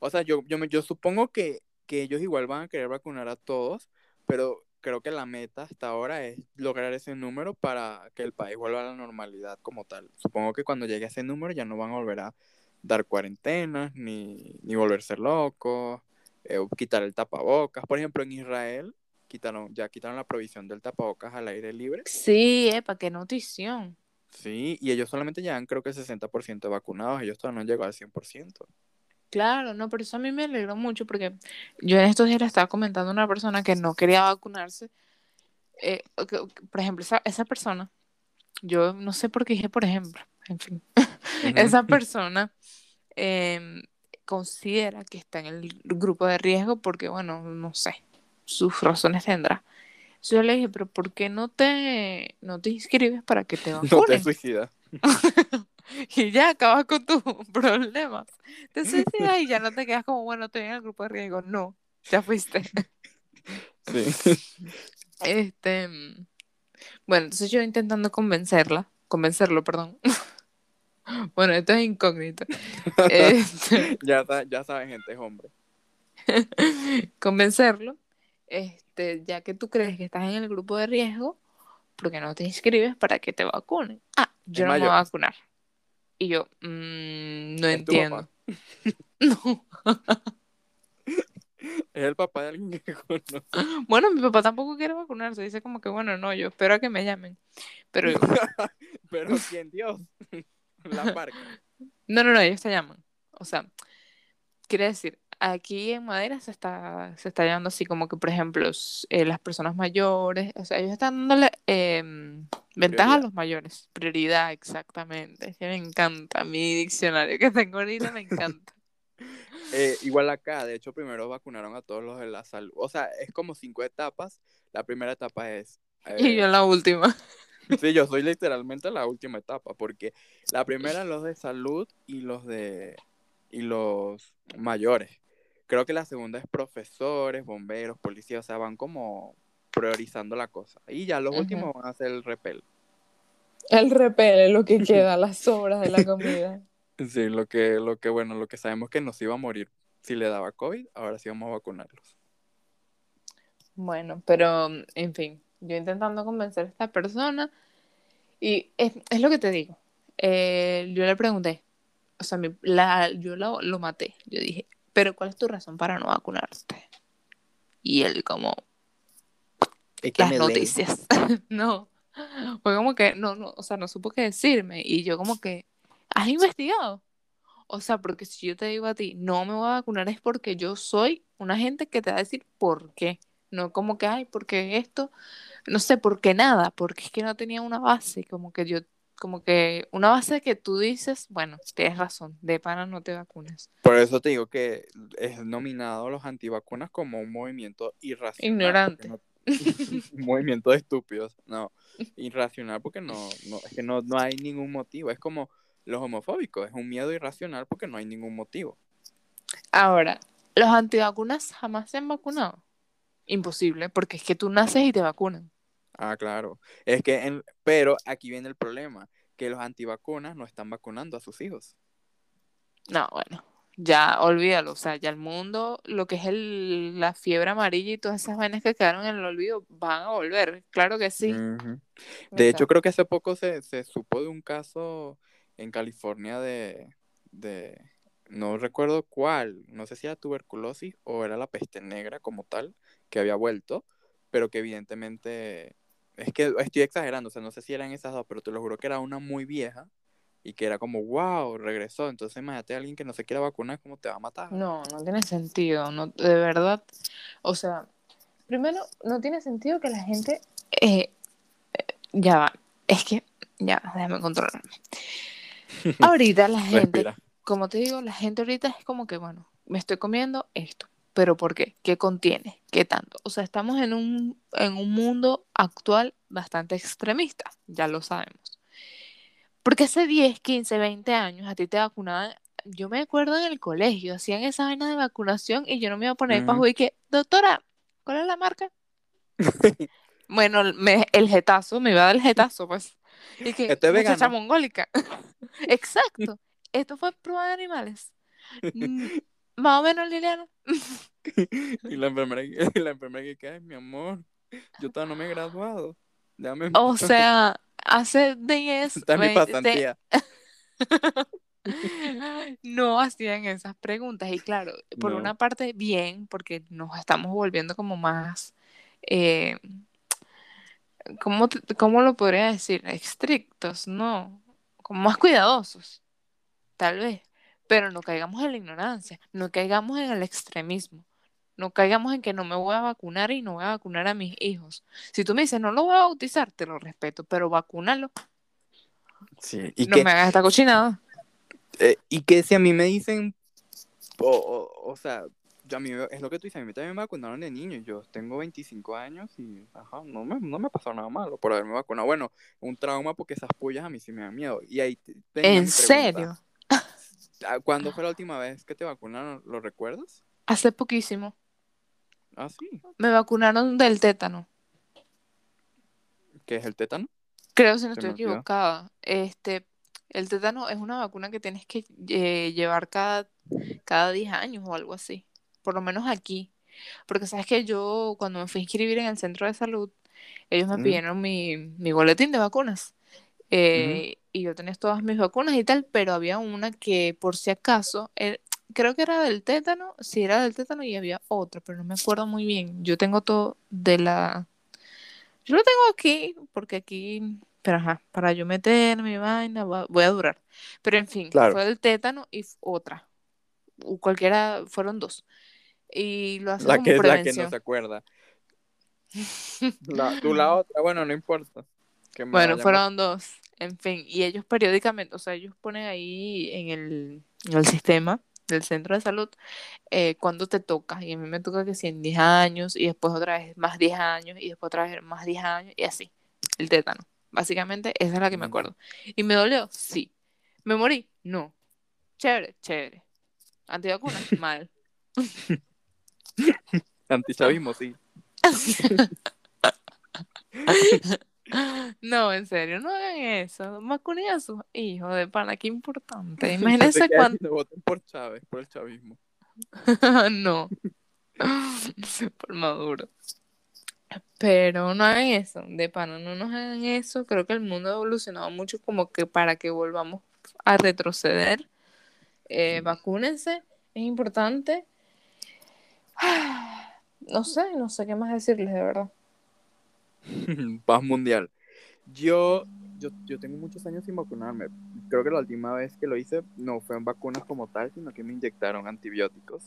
O sea, yo, yo, yo supongo que, que ellos igual van a querer vacunar a todos, pero creo que la meta hasta ahora es lograr ese número para que el país vuelva a la normalidad como tal. Supongo que cuando llegue a ese número ya no van a volver a dar cuarentenas, ni, ni volverse locos, eh, quitar el tapabocas. Por ejemplo, en Israel quitaron, ya quitaron la provisión del tapabocas al aire libre. Sí, epa, qué notición. Sí, y ellos solamente llevan creo que el 60% vacunados, ellos todavía no han llegado al 100%. Claro, no, pero eso a mí me alegró mucho porque yo en estos días le estaba comentando a una persona que no quería vacunarse. Eh, por ejemplo, esa, esa persona, yo no sé por qué dije, por ejemplo, en fin, esa persona em, considera que está en el grupo de riesgo porque, bueno, no sé, sus razones tendrá. yo le dije, pero ¿por qué no te, no te inscribes para que te vacunen? No te suicidas. y ya acabas con tus problemas. Te suicidas y ya no te quedas como, bueno, estoy en el grupo de riesgo. No, ya fuiste. sí. Este, bueno, entonces yo intentando convencerla, convencerlo, perdón. bueno, esto es incógnito. este... ya, ya saben, gente, es hombre. convencerlo este, ya que tú crees que estás en el grupo de riesgo, ¿por qué no te inscribes para que te vacunen? Ah, yo no me voy a vacunar. Y yo, mmm, no entiendo. no. Es el papá de alguien que conoce. Bueno, mi papá tampoco quiere vacunarse. Dice como que, bueno, no, yo espero a que me llamen. Pero, Pero ¿quién Dios? La marca. No, no, no, ellos te llaman. O sea, quiere decir, aquí en Madera se está, se está llevando así como que, por ejemplo, eh, las personas mayores, o sea, ellos están dándole eh, ventaja a los mayores. Prioridad, exactamente. Me encanta. Mi diccionario que tengo ahorita me encanta. Eh, igual acá, de hecho, primero vacunaron a todos los de la salud. O sea, es como cinco etapas. La primera etapa es... y yo la última. Sí, yo soy literalmente la última etapa, porque la primera los de salud y los de y los mayores. Creo que la segunda es profesores, bomberos, policías, o sea, van como priorizando la cosa. Y ya los últimos van a ser el repel. El repel es lo que queda, las sobras de la comida. Sí, lo que, lo que, bueno, lo que sabemos que nos iba a morir si le daba COVID, ahora sí vamos a vacunarlos. Bueno, pero, en fin, yo intentando convencer a esta persona, y es, es lo que te digo. Eh, yo le pregunté, o sea, mi, la, yo lo, lo maté. Yo dije, pero ¿cuál es tu razón para no vacunarte? Y él como, las noticias. no, fue como que, no, no, o sea, no supo qué decirme. Y yo como que, ¿has investigado? O sea, porque si yo te digo a ti, no me voy a vacunar es porque yo soy una gente que te va a decir por qué. No como que, ay, porque esto, no sé, por qué nada, porque es que no tenía una base, como que yo, como que una base que tú dices, bueno, tienes razón, de pana no te vacunas. Por eso te digo que es nominado a los antivacunas como un movimiento irracional. Ignorante. un movimiento de estúpidos, no, irracional porque no, no, es que no, no hay ningún motivo, es como los homofóbicos, es un miedo irracional porque no hay ningún motivo. Ahora, ¿los antivacunas jamás se han vacunado? Imposible, porque es que tú naces y te vacunan. Ah, claro. Es que, en, pero aquí viene el problema, que los antivacunas no están vacunando a sus hijos. No, bueno, ya olvídalo, o sea, ya el mundo, lo que es el, la fiebre amarilla y todas esas vainas que quedaron en el olvido van a volver, claro que sí. De hecho, creo que hace poco se, se supo de un caso en California de, de, no recuerdo cuál, no sé si era tuberculosis o era la peste negra como tal, que había vuelto, pero que evidentemente, es que estoy exagerando, o sea, no sé si eran esas dos, pero te lo juro que era una muy vieja y que era como, wow, regresó. Entonces imagínate a alguien que no se quiera vacunar, ¿cómo te va a matar? No, no tiene sentido, no, de verdad. O sea, primero, no tiene sentido que la gente, eh, ya va, es que, ya, déjame controlarme. Ahorita la gente, como te digo, la gente ahorita es como que, bueno, me estoy comiendo esto, pero ¿por qué? ¿Qué contiene? ¿Qué tanto? O sea, estamos en un, en un mundo actual bastante extremista, ya lo sabemos. Porque hace 10, 15, 20 años a ti te vacunaban, yo me acuerdo en el colegio, hacían esa vaina de vacunación y yo no me iba a poner para jugar y que, doctora, ¿cuál es la marca? bueno, me, el jetazo, me iba a dar el jetazo, pues. Y que, Esto es mongólica. Exacto. Esto fue prueba de animales. Más o menos, Liliana. y la enfermera, y la enfermera que cae, mi amor, yo todavía no me he graduado. Déjame O paz". sea, hace 10, Esta es mi 20, pasantía. no hacían esas preguntas. Y claro, por No. una parte, bien, porque nos estamos volviendo como más, eh, ¿cómo, cómo lo podría decir? Estrictos, ¿no? Como más cuidadosos, tal vez. Pero no caigamos en la ignorancia, no caigamos en el extremismo. No caigamos en que no me voy a vacunar y no voy a vacunar a mis hijos. Si tú me dices, no lo voy a bautizar, te lo respeto, pero vacúnalo. Sí, y no que, me hagas esta cochinada. eh, y que si a mí me dicen, o, o, o sea, yo a mí, es lo que tú dices, a mí también me vacunaron de niño, yo tengo 25 años y, ajá, no me, no me ha pasado nada malo por haberme vacunado. Bueno, un trauma porque esas pullas a mí sí me dan miedo. Y ahí ¿En serio? Ah, ¿Cuándo fue la última vez que te vacunaron? ¿Lo recuerdas? Hace poquísimo. Ah, sí. Me vacunaron del tétano. ¿Qué es el tétano? Creo si no estoy equivocada. Este, el tétano es una vacuna que tienes que eh, llevar cada, cada 10 años o algo así. Por lo menos aquí. Porque sabes que yo cuando me fui a inscribir en el centro de salud, ellos me Ujú. pidieron mi, mi boletín de vacunas. Eh, Y yo tenía todas mis vacunas y tal, pero había una que por si acaso, eh, creo que era del tétano, sí era del tétano y había otra, pero no me acuerdo muy bien. Yo tengo todo de la... Yo lo tengo aquí, porque aquí, pero ajá, para yo meter mi vaina, va- voy a durar. Pero en fin, Claro. fue del tétano y otra. O cualquiera, fueron dos. Y lo hacen La como que la que no se acuerda. La, tú la otra, bueno, no importa. Bueno, fueron dos. En fin, y ellos periódicamente, o sea, ellos ponen ahí en el, en el sistema del centro de salud eh, cuándo te toca. Y a mí me toca que si en 10 años, y después otra vez más 10 años, y después otra vez más 10 años, y así. El tétano. Básicamente, esa es la que me Mm. acuerdo. ¿Y me dolió? Sí. ¿Me morí? No. Chévere, chévere. ¿Antivacunas? Mal. Antichavismo, sí. No, en serio, no hagan eso. Vacunen a sus hijos de pana, qué importante. Imagínense cuánto. voten por Chávez, por el chavismo. no. por Maduro. Pero no hagan eso, de pana, no nos hagan eso. Creo que el mundo ha evolucionado mucho como que para que volvamos a retroceder. Eh, vacúnense, es importante. No sé, no sé qué más decirles, de verdad. Paz mundial. Yo, yo, yo tengo muchos años sin vacunarme. Creo que la última vez que lo hice no fue en vacunas como tal, sino que me inyectaron antibióticos.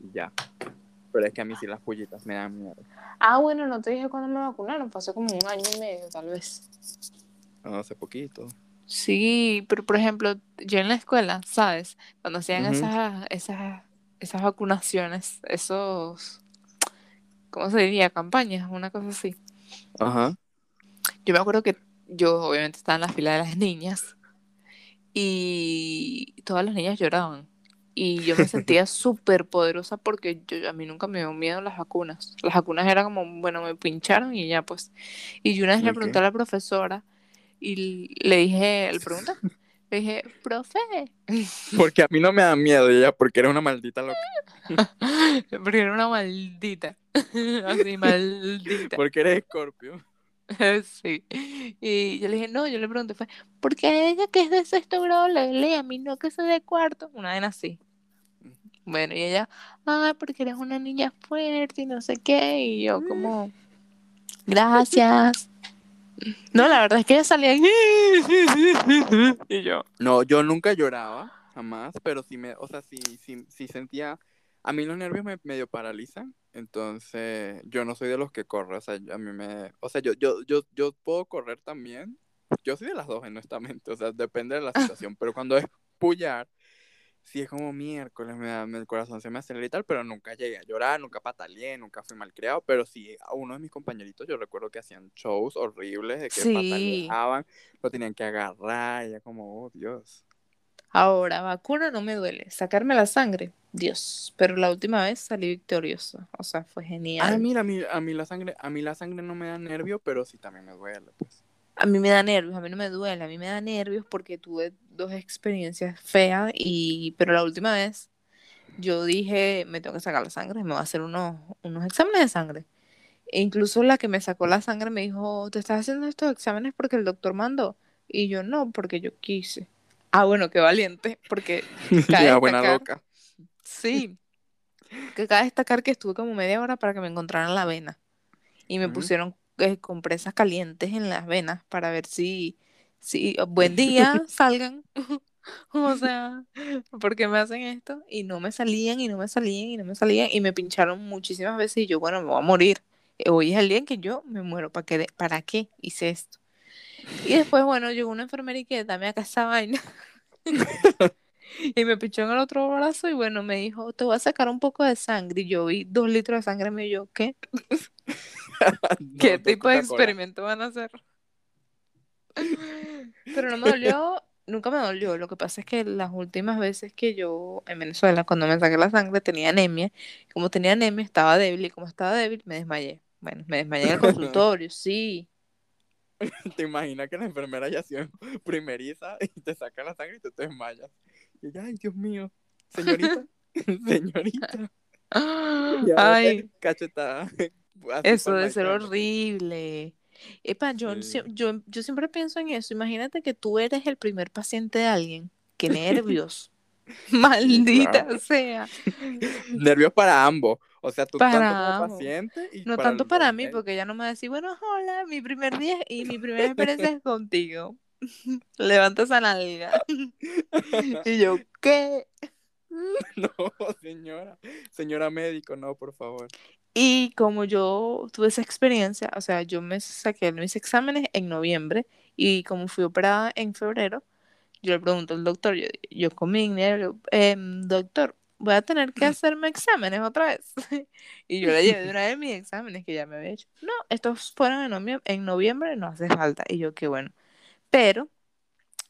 Y ya. Pero es que a mí sí las pollitas me dan miedo. Ah, bueno, no te dije cuándo me vacunaron, pasó como un año y medio, tal vez. No, hace poquito. Sí, pero por ejemplo, yo en la escuela, ¿sabes? Cuando hacían esas, esas, esas vacunaciones, esos, ¿cómo se diría? Campañas, una cosa así. Ajá. Yo me acuerdo que yo obviamente estaba en la fila de las niñas y todas las niñas lloraban. Y yo me sentía súper poderosa porque yo, a mí nunca me dio miedo las vacunas. Las vacunas era como, bueno, me pincharon y ya pues. Y yo una vez le pregunté a la profesora y le dije, le pregunté, le dije, profe. Porque a mí no me da miedo ella, porque era una maldita loca. porque era una maldita. Así, maldita. Porque eres escorpio. sí. Y yo le dije, no, yo le pregunté, fue, ¿por qué ella que es de sexto grado le lee a mí no que soy de cuarto? Una vez así. Bueno, y ella, ah, porque eres una niña fuerte y no sé qué. Y yo como, gracias. No, la verdad es que ella salía y yo. No, yo nunca lloraba, jamás, pero sí me, o sea, sí, sí, sí sentía, a mí los nervios me medio paralizan, entonces yo no soy de los que corre, o sea, a mí me, o sea, yo, yo, yo, yo puedo correr también, yo soy de las dos, honestamente, o sea, depende de la situación, pero cuando es pullar, sí es como miércoles, me da, el corazón se me acelera y tal, pero nunca llegué a llorar, nunca pataleé, nunca fui malcriado, pero sí, a uno de mis compañeritos yo recuerdo que hacían shows horribles de que pataleaban, lo tenían que agarrar, y ya como, oh Dios. Ahora, vacuna no me duele, sacarme la sangre, Dios, pero la última vez salí victorioso, o sea, fue genial. Ah, mira, a mí, a mí la sangre, a mí la sangre no me da nervio, pero sí también me duele, pues a mí me da nervios, a mí no me duele, a mí me da nervios porque tuve dos experiencias feas y pero la última vez yo dije, me tengo que sacar la sangre, me voy a hacer unos, unos exámenes de sangre. E incluso la que me sacó la sangre me dijo, ¿te estás haciendo estos exámenes porque el doctor mandó? Y yo no, porque yo quise. Ah, bueno, qué valiente, porque ya, buena loca. Sí, que cabe destacar que estuve como media hora para que me encontraran la vena. Y me pusieron eh, compresas calientes en las venas para ver si, si buen día salgan. o sea, porque me hacen esto? Y no me salían y no me salían y no me salían y me pincharon muchísimas veces y yo, bueno, me voy a morir. Hoy es el día en que yo me muero. ¿Para qué, ¿para qué hice esto? Y después, bueno, llegó una enfermera y que dame acá esa vaina. y me pinchó en el otro brazo y bueno, me dijo, te voy a sacar un poco de sangre. Y yo vi dos litros de sangre y me yo, ¿qué? ¿Qué tipo de experimento van a hacer? Pero no me dolió, nunca me dolió. Lo que pasa es que las últimas veces que yo en Venezuela, cuando me saqué la sangre, tenía anemia. Como tenía anemia, estaba débil y como estaba débil, me desmayé. Bueno, me desmayé en el consultorio, sí. ¿Te imaginas que la enfermera ya sido primeriza y te saca la sangre y tú te desmayas? Y ay, Dios mío, señorita, señorita. Ay, cachetada. Eso debe ser horrible. Epa, yo, yo, yo siempre pienso en eso. Imagínate que tú eres el primer paciente de alguien. Qué nervios. Maldita sea. Nervios para ambos. O sea, tú para tanto como paciente. Y no tanto para mí, porque ya no me va a decir, bueno, hola, mi primer día y mi primera experiencia es contigo. Levanta esa nalga. y yo, ¿qué? No, señora. Señora médico, no, por favor. Y como yo tuve esa experiencia, o sea, yo me saqué mis exámenes en noviembre y como fui operada en febrero, yo le pregunto al doctor, yo, yo con mi dinero, em, doctor, voy a tener que hacerme exámenes otra vez. y yo le llevé de una vez mis exámenes que ya me había hecho. No, estos fueron en noviembre, en noviembre no hace falta. Y yo, qué bueno. Pero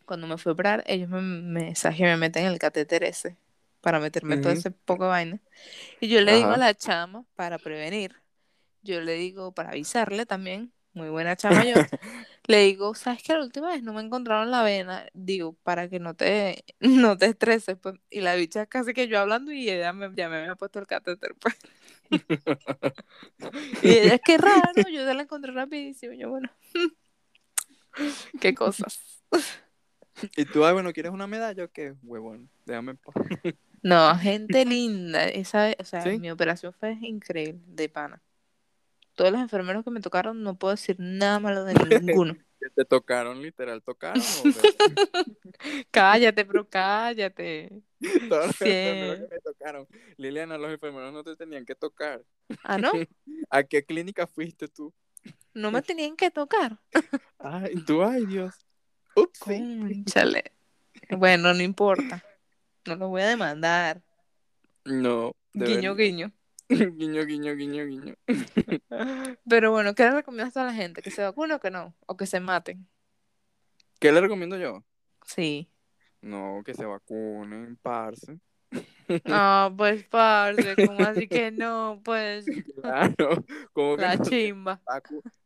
cuando me fui a operar, ellos me, me, me meten el catéter ese para meterme todo ese poco de vaina. Y yo le digo a la chama, para prevenir, yo le digo, para avisarle también, muy buena chama yo, le digo, ¿sabes qué? La última vez no me encontraron la vena, digo, para que no te, no te estreses, pues, y la bicha casi que yo hablando y ella me, ya me había puesto el catéter, pues. y ella, es que raro, yo se la encontré rapidísimo, yo, bueno, qué cosas. ¿Y tú, ay, bueno, quieres una medalla o qué? Huevón, déjame en paz. No, gente linda, esa, o sea, ¿Sí? mi operación fue increíble, de pana. Todos los enfermeros que me tocaron, no puedo decir nada malo de ninguno. ¿Que te tocaron, literal, tocaron? ¿o de- cállate, pero cállate. Todos los Sí. enfermeros que me tocaron. Liliana, los enfermeros no te tenían que tocar. Ah, ¿no? ¿A qué clínica fuiste tú? No me tenían que tocar. Ay, tú, ay, Dios. Ups. Bueno, no importa. No lo voy a demandar. No. Guiño, guiño. guiño, guiño, guiño, guiño. Pero bueno, ¿qué le recomiendas a la gente? ¿Que se vacune o que no? ¿O que se maten? ¿Qué le recomiendo yo? Sí. No, que se vacunen, parce. Ah, pues, parce, ¿cómo así que no? Pues, Claro. Como que la no chimba.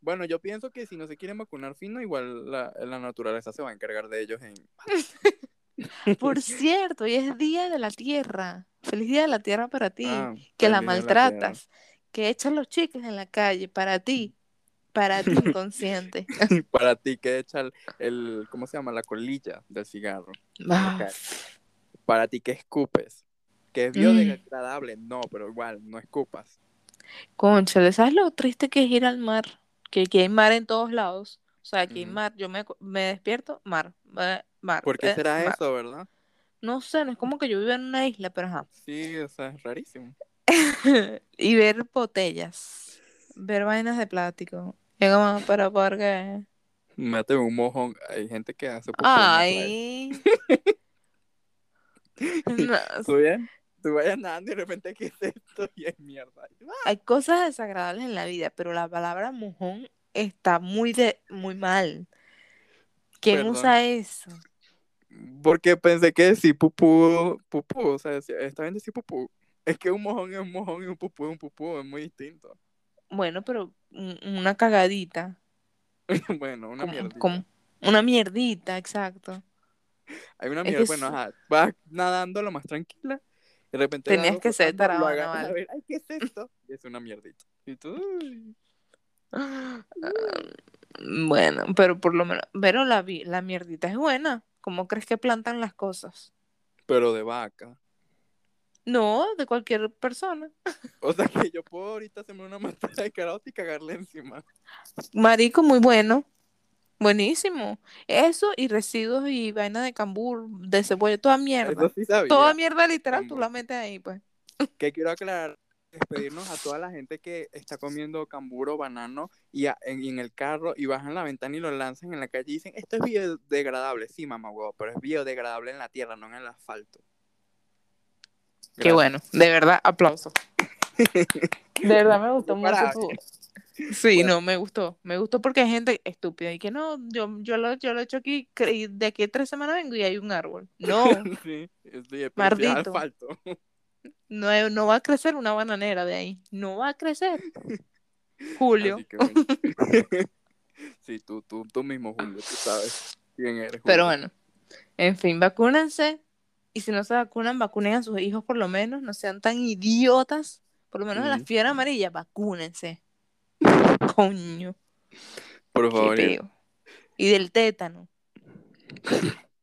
Bueno, yo pienso que si no se quieren vacunar fino, igual la, la naturaleza se va a encargar de ellos en... Por cierto, hoy es Día de la Tierra. Feliz Día de la Tierra para ti. Ah, que la maltratas. que echas los chicles en la calle para ti. Para ti, inconsciente. Para ti que echa el, el- ¿cómo se llama? La colilla del cigarro. Ah. Para ti que escupes. Que es Mm. biodegradable. No, pero igual, no escupas. Conchale, ¿sabes lo triste que es ir al mar? Que aquí hay mar en todos lados. O sea, aquí hay mar. Yo me, me despierto, mar. ¿Por qué eh, será eso, verdad? No sé, no es como que yo vivo en una isla, pero ajá. Sí, o sea, es rarísimo. y ver botellas. Ver vainas de plástico. Y como, pero ¿por qué? Mate un mojón. Hay gente que hace. Ay. No, Tú bien, tú vayas nadando y de repente, ¿qué es esto? Y es mierda. hay cosas desagradables en la vida, pero la palabra mojón está muy de muy mal. ¿Quién Perdón. usa eso? Porque pensé que sí, pupú, pupú, o sea, está bien decir pupú. Es que un mojón es un mojón y un pupú es un pupú, es muy distinto. Bueno, pero un- una cagadita, bueno, una mierdita. como una mierdita, exacto. Hay una es mierda, que bueno, sí. ajá, vas nadando lo más tranquila, de repente Tenías que ser ver, ay, ¿qué es esto? Y es una mierdita. Y tú, uy. Ah, Bueno, pero por lo menos, pero la, la mierdita es buena. ¿Cómo crees que plantan las cosas? pero de vaca. No, de cualquier persona. O sea que yo puedo ahorita hacerme una matada de carota y cagarle encima. Marico, muy bueno. Buenísimo. Eso y residuos y vaina de cambur, de cebolla, toda mierda. Eso sí sabía. Toda mierda literal, tú la metes ahí, pues. que quiero aclarar, despedirnos a toda la gente que está comiendo camburo, banano y, a- en, y en el carro y bajan la ventana y lo lanzan en la calle y dicen, esto es biodegradable. Sí, mamá huevo, pero es biodegradable en la tierra, no en el asfalto. Qué bueno, de verdad, aplauso. De verdad me gustó mucho tu... Sí, Bueno. no, me gustó. Me gustó porque hay gente estúpida y que no, yo, yo, lo, yo lo he hecho aquí, de aquí a tres semanas vengo y hay un árbol. No, sí, Mardito. asfalto. No, no va a crecer una bananera de ahí. No va a crecer. Julio. Bueno. sí, tú, tú, tú mismo, Julio, tú sabes quién eres. Pero bueno, en fin, vacúnense. Y si no se vacunan, vacunen a sus hijos por lo menos. No sean tan idiotas. Por lo menos de la Ujú. fiebre amarilla, vacúnense. Coño, Por favor. y- del tétano.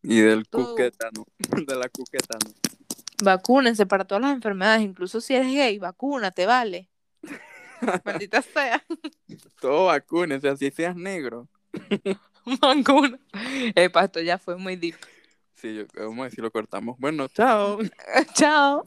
Y del Tú. cuquetano, de la cuquetano. Vacúnense para todas las enfermedades. Incluso si eres gay, vacúnate, vale. Maldita sea. Todo vacúnense, así seas negro. Vacuna. Epa, esto ya fue muy deep. Sí, yo, vamos a decir, lo cortamos. Bueno, chao. Chao.